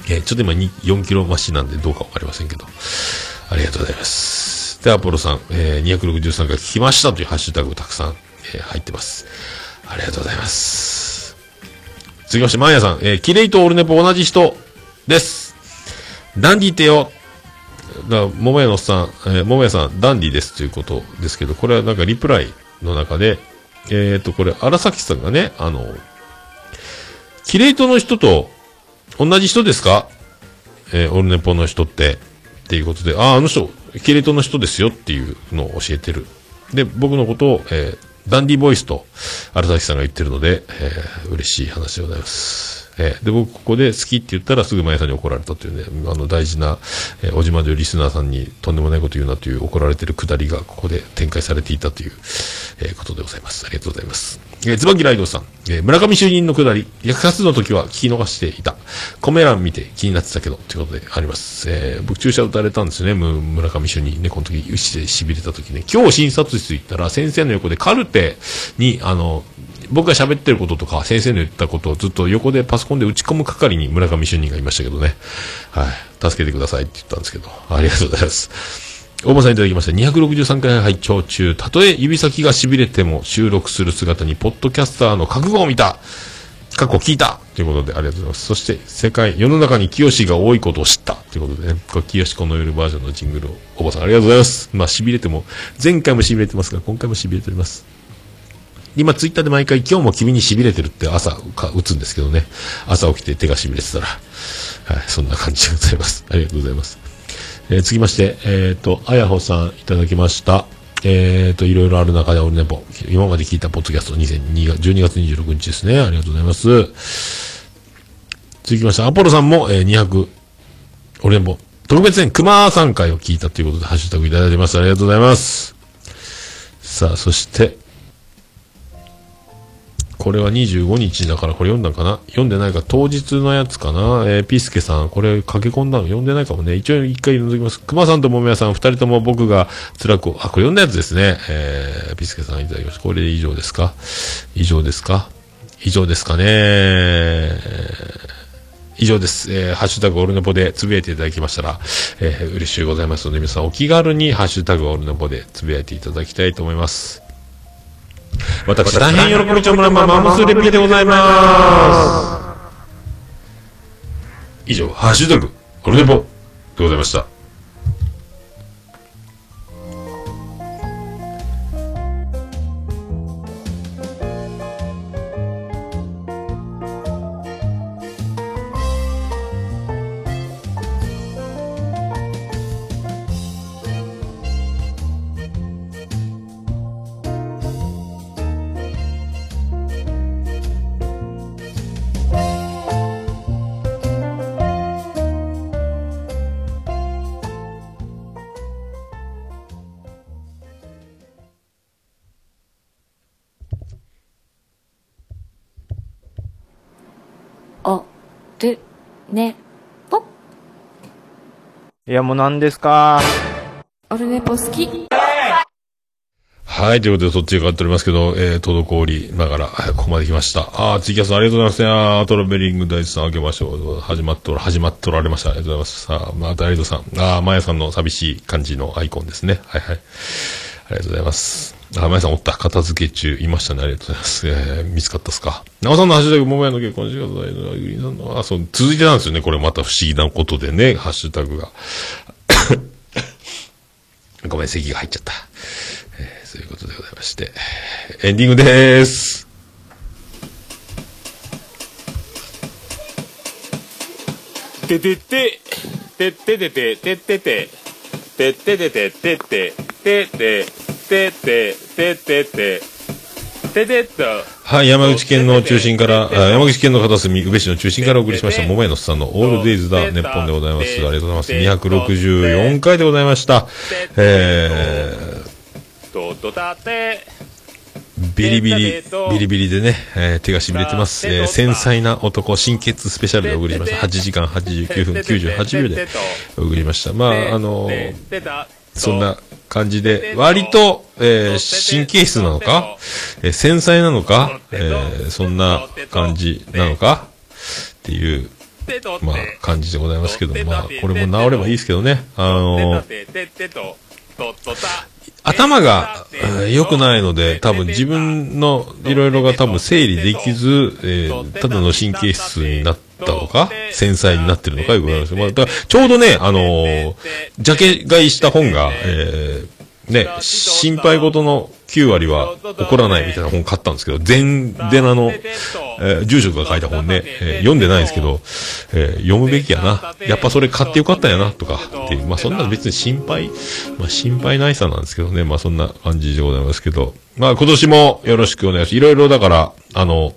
えーちょっと今に4キロ増しなんでどうかわかりませんけど、ありがとうございます。で、アポロさん、えー263回聞きましたというハッシュタグたくさん、えー入ってます。ありがとうございます。続きまして、マーヤさん、えーキレイとオルネポ同じ人です。ダンディってよ。だ桃屋のおっさん、えー桃屋さん、ダンディですということですけど、これはなんかリプライの中で、えっ、と、これ、荒崎さんがね、あの、キレイトの人と同じ人ですか？えーオルネポの人って、っていうことで、ああ、あの人、キレトの人ですよっていうのを教えてる。で、僕のことを、えーダンディボイスと荒崎さんが言ってるので、えー嬉しい話でございます。えーで、僕ここで好きって言ったらすぐ前さんに怒られたというね、あの大事な、えー、おじまでリスナーさんにとんでもないこと言うなという怒られてるくだりがここで展開されていたという、えーことでございます。ありがとうございます。えー、椿ライドさん、えー村上就任のくだり、役活の時は聞き逃していた。コメ欄見て気になってたけど、ということであります。えー僕注射打たれたんですよね、村上就任ね、この時、牛で痺れた時ね。今日診察室行ったら先生の横でカルテに、あの、僕が喋ってることとか、先生の言ったことをずっと横でパソコンで打ち込む係に村上主任がいましたけどね。はい。助けてくださいって言ったんですけど、ありがとうございます。大場さんいただきました。263回拝聴中。たとえ指先が痺れても収録する姿に、ポッドキャスターの覚悟を見た。過去聞いたということでありがとうございます。そして、世界、世の中に清が多いことを知ったということでね、これ清この夜バージョンのジングルを、おばさんありがとうございます。まあ、痺れても、前回も痺れてますが、今回も痺れております。今、ツイッターで毎回、今日も君に痺れてるって朝か打つんですけどね。朝起きて手が痺れてたら。はい、そんな感じでございます。ありがとうございます。えー、続きまして、えっ、と、あやほさんいただきました。えっ、と、いろいろある中でオルネポ。今まで聞いたポッドキャスト2002、12月26日ですね。ありがとうございます。続きまして、アポロさんも、えー、200、オルネポ。特別編熊さん回を聞いたということで、ハッシュタグいただいてます。ありがとうございます。さあ、そして、これは25日だからこれ読んだんかな？読んでないか当日のやつかな？えー、ピースケさん、これ駆け込んだの？読んでないかもね。一応一回読んでおきます。熊さんと桃屋さん、二人とも僕が辛く、あ、これ読んだやつですね。えー、ピースケさんいただきました。これで以上ですか？以上ですか？以上ですかねー以上です。えーハッシュタグオルネポでつぶやいていただきましたら、えー嬉しいございますので、皆さんお気軽にハッシュタグオルネポでつぶやいていただきたいと思います。私、大変喜びちょ村ママムスレピでございます。以上、ハッシュタグオルネポでございました。や、もう何ですか？オルネポ好き。はい、ということで、そっちが変わっておりますけど、えー、滞りながら、はいここまで来ました。あー、ツイキャスありがとうございますね。あー、トラベリング大地さん、あけましょう。始まっとら、始まっとられました。ありがとうございます。さあ、また、ありがとうさん。あー、まやさんの寂しい感じのアイコンですね。はいはい。ありがとうございます。あ、まやさんおった。片付け中、いましたね。ありがとうございます。えー、見つかったっすか。なおさんのハッシュタグ、ももやの結婚式がございますグリーンさんのあ、そう、続いてなんですよね。これまた不思議なことでね、ハッシュタグが。[COUGHS] ごめん、咳が入っちゃった。えーそういうことでございまして、エンディングでーす。ててて、てっててて、てってて、てっててて、てって、てって、てって、てってて、ててっと。はい、山口県の中心から、あ山口県の片隅、宇部市の中心からお送りしました、桃屋のさんのオールデイズだ、日本でございます。ありがとうございます。264回でございました。えー、ビリビリ、ビリビリでね、えー手が痺れてます。えー繊細な男、心血スペシャルでお送りしました。8時間89分98秒でお送りしました。まあ、あのーそんな感じで、割と、えー神経質なのか、えー繊細なのか、えーそんな感じなのかっていう、まあ、感じでございますけど、まあ、これも治ればいいですけどね。あのー頭がえー良くないので、多分自分のいろいろが多分整理できず、えーただの神経質になったのか、繊細になってるのか？よくわかります。ま、だちょうどね、あのージャケ買いした本が、えーね、心配事の9割は起こらないみたいな本買ったんですけど、禅寺の、えー住職が書いた本ね、えー読んでないんですけど、えー読むべきやな。やっぱそれ買ってよかったんやな、とか、っていう。まあそんな別に心配、まあ心配ないさなんですけどね、まあそんな感じでございますけど、まあ今年もよろしくお願いします。いろいろだから、あの、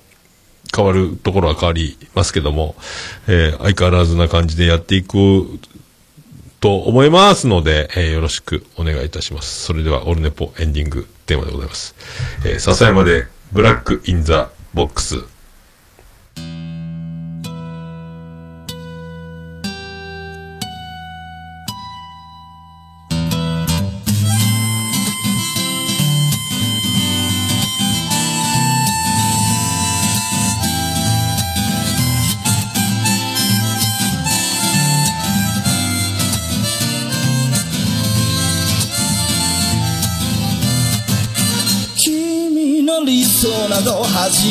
変わるところは変わりますけども、えー相変わらずな感じでやっていくと思いますので、えーよろしくお願いいたします。それでは、オルネポエンディングテーマでございます。えー、笹山で、ブラックインザボックス。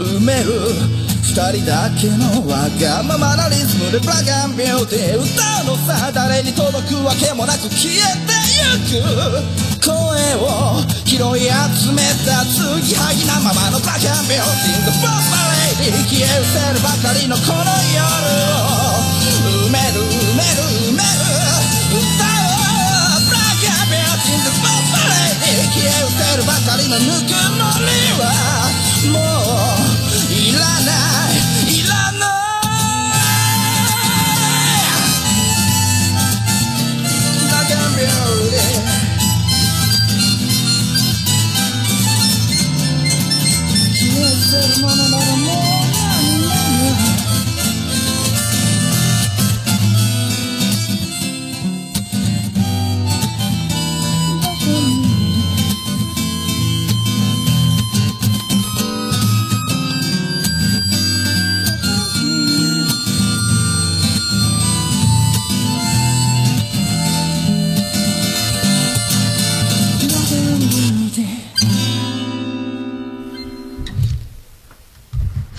埋める。二人だけのわがままなリズムでブラックアンビューティー歌うのさ誰に届くわけもなく消えてゆく。声を拾い集めた継ぎはぎなままのブラックアンビューティー The Boss My Lady 消え失せるばかりのこの夜。を埋める埋める埋める。歌うブラックアンビューティー The Boss My Lady 消え失せるばかりのぬくもりは。もういら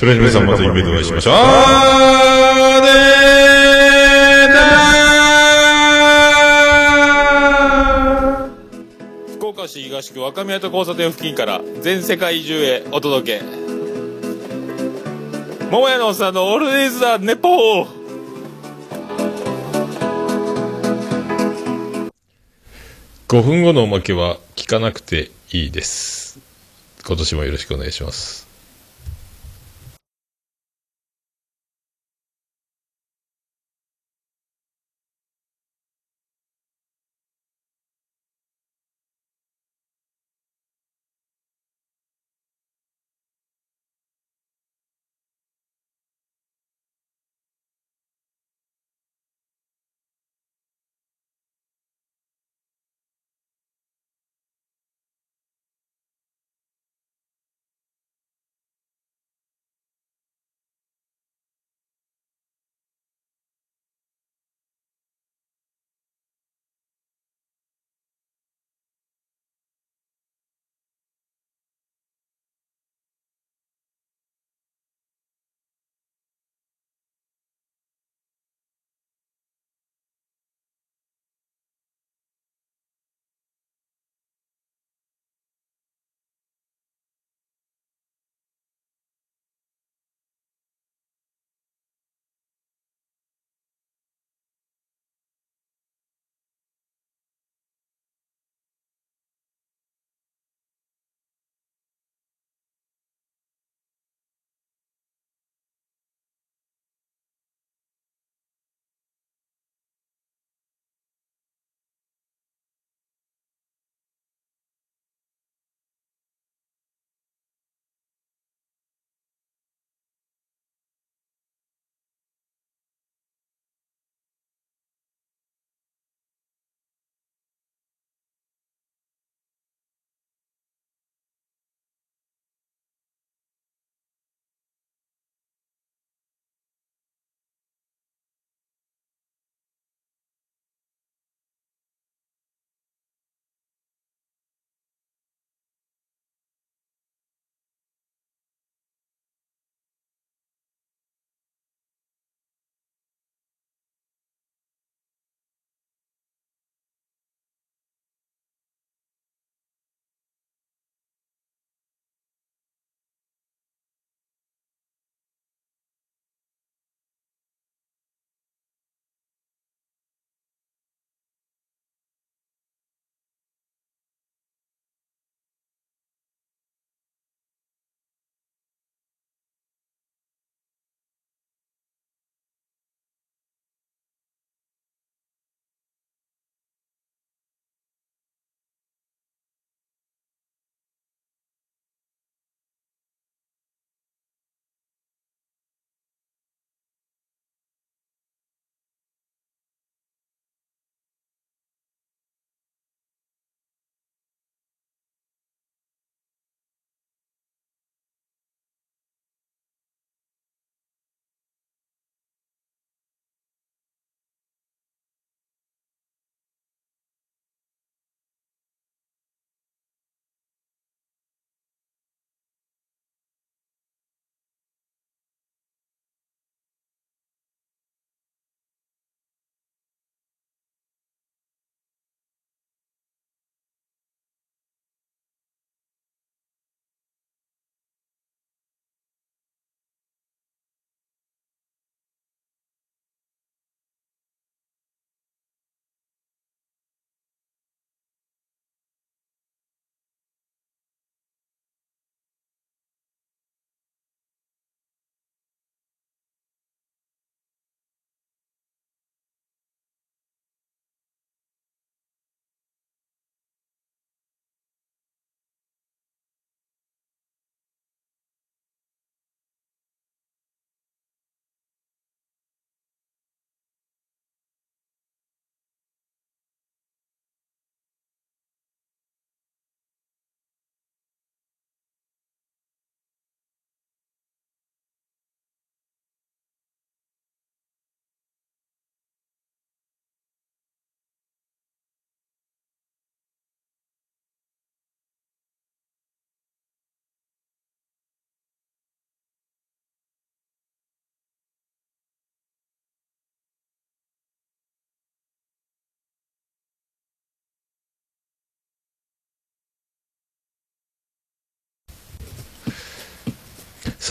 それでは皆さんまた夢でお会いしましょう。あーねー福岡市東区若宮と交差点付近から全世界中へお届け桃屋のおっさんのオールデイズ・ザ・ネポー5分後のおまけは聞かなくていいです。今年もよろしくお願いします。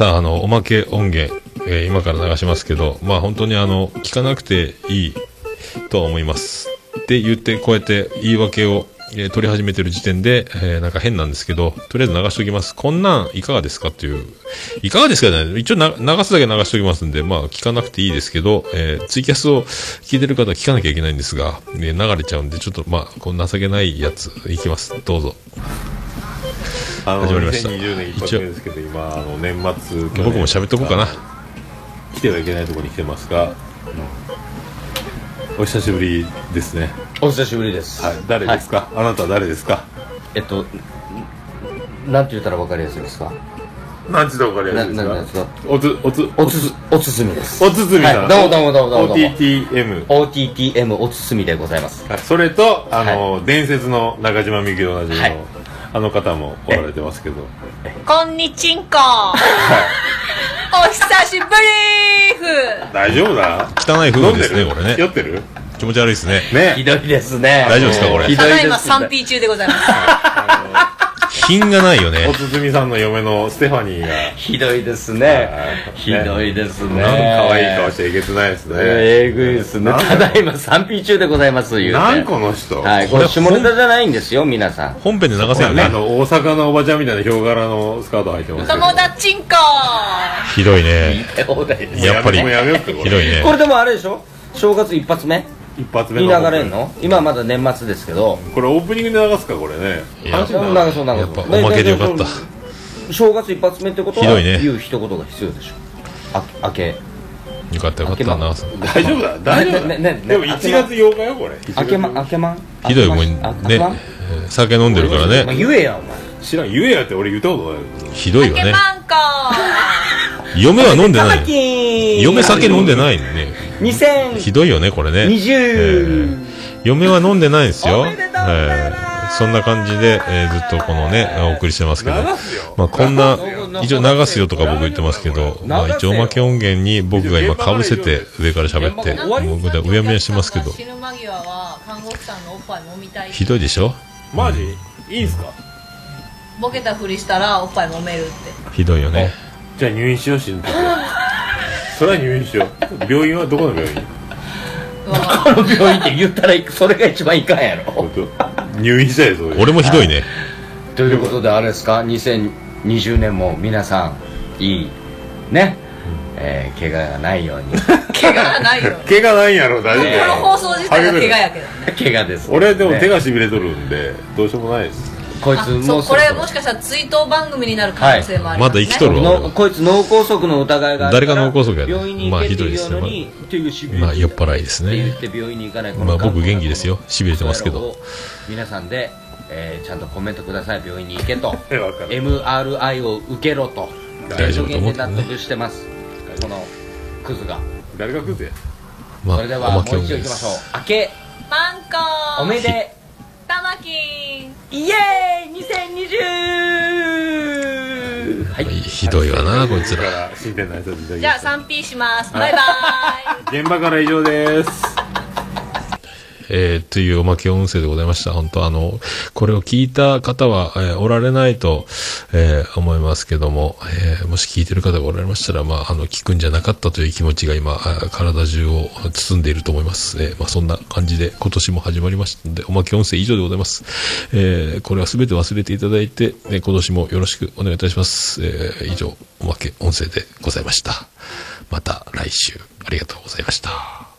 さあ、あの、おまけ音源、えー今から流しますけど、まあ本当にあの、聞かなくていいとは思います。って言って、こうやって言い訳を、えー取り始めてる時点で、えーなんか変なんですけど、とりあえず流しておきます。こんなんいかがですかっていう、いかがですかね一応流すだけ流しておきますんで、まあ聞かなくていいですけど、えーツイキャスを聞いてる方は聞かなきゃいけないんですが、ね、流れちゃうんで、ちょっとまあ、この情けないやつ、いきます。どうぞ。あの始まりました。2020年一発目ですけど今あの年末僕も喋っとこうかな。来てはいけないところに来てますが、お久しぶりですね。お久しぶりです。はい。誰ですか、あなたは誰ですか？えっと、んなんて言ったらわかりやすいですか？なんちゅうとわかりやな、すいですか？なんですか？おつおつおつす、おつすみです。おつつみさん、はい。どうもどうもどうもどうも。OTTM OTTM おつすみでございます。はい。それとあの、伝説の中島みゆきでおなじみの、はいあの方もおられてますけど。こんにちんこ。お久しぶりふ。大丈夫だ？汚い風ですね、これね。酔ってる？気持ち悪いですね。ね。ひどいですね。大丈夫ですかこれ？ひどいですただいま 3P 中でございます品がないよねお。つつみさんの嫁のステファニーがひどいですね。ひどいですね。なんか可愛い顔してえげつないですねえぐいですね。ただいま 3P 中でございます、言うて。なんこの人？はい、これ下ネタじゃないんですよ、皆さん。本編で流せよねあ。の大阪のおばちゃんみたいなヒョウ柄のスカート履いてます友達んこひどいね。やっぱりひどいねこ。れでもあれでしょ？正月一発目？一発目にの流れんの？今まだ年末ですけど。これオープニングで流すかこれね。いや。話になら流そう流そうやっぱおまけでよかった。正月一発目ってことはひどいね。言う一言が必要でしょ。あ明け。よかったよかったな。大丈夫だ？大丈夫だ？ねねねでも1月8日よこれ。明けま明けまん？ひどいもんあね。酒飲んでるからね。言えやお前知らん言えやって俺言ったことない。よひどいよね。[LAUGHS] 嫁は飲んでない。い嫁酒飲んでないね。2020ひどいよね、これね。えー嫁は飲んでないんですよ。えーそんな感じで、えーずっとこのね、お送りしてますけど。まあこんな、一応流すよとか僕言ってますけど、まあ一応おまけ音源に僕が今被せて上から喋って、僕でうやむやしてますけど、ひどいでしょ？マジ？いいんすか？ボケたふりしたらおっぱい揉めるって。ひどいよね。じゃあ入院しよう死ぬ時それは入院しよう。病院はどこの病院？この病院って言ったらそれが一番いかんやろ。本当。入院したいそれ俺もひどいね。ということであれですか？2020年も皆さんいいね？えー [LAUGHS] 怪我がないように。怪我がないよ怪我ないんやろ大丈夫。この放送自体が怪我やけどね。怪我です俺でも手ががしびれとるんでどうしようもないです。あこいつもそうう。これもしかしたら追悼番組になる可能性もあります、ね。まだ生きとるわ。のこいつ脳梗塞の疑いが誰が脳梗塞や病院に行けって言うのまあ酔っ払いですね。って言って病院に行かないまあ僕元気ですよ。痺れてますけど。皆さんで、えーちゃんとコメントください。病院に行けと。えわかる。MRI を受けろと。大丈夫と思ってね。納得してます。このクズが。誰が来るぜまあそれではおもう一度まけ音源で行きましょう。す。明け。パンコおめで玉金イエーイ !2020 はい。ひどいわな、こいつら。新店の挨拶いただきじゃあました 3P します。バイバイ。[LAUGHS] 現場から以上ですえー、というおまけ音声でございました。本当あの、これを聞いた方は、えーおられないと、えー思いますけども、えーもし聞いてる方がおられましたら、まあ、あの、聞くんじゃなかったという気持ちが今、体中を包んでいると思います。えーまあ、そんな感じで今年も始まりましたので、おまけ音声以上でございます。えーこれは全て忘れていただいて、えー今年もよろしくお願いいたします。えー以上、おまけ音声でございました。また来週、ありがとうございました。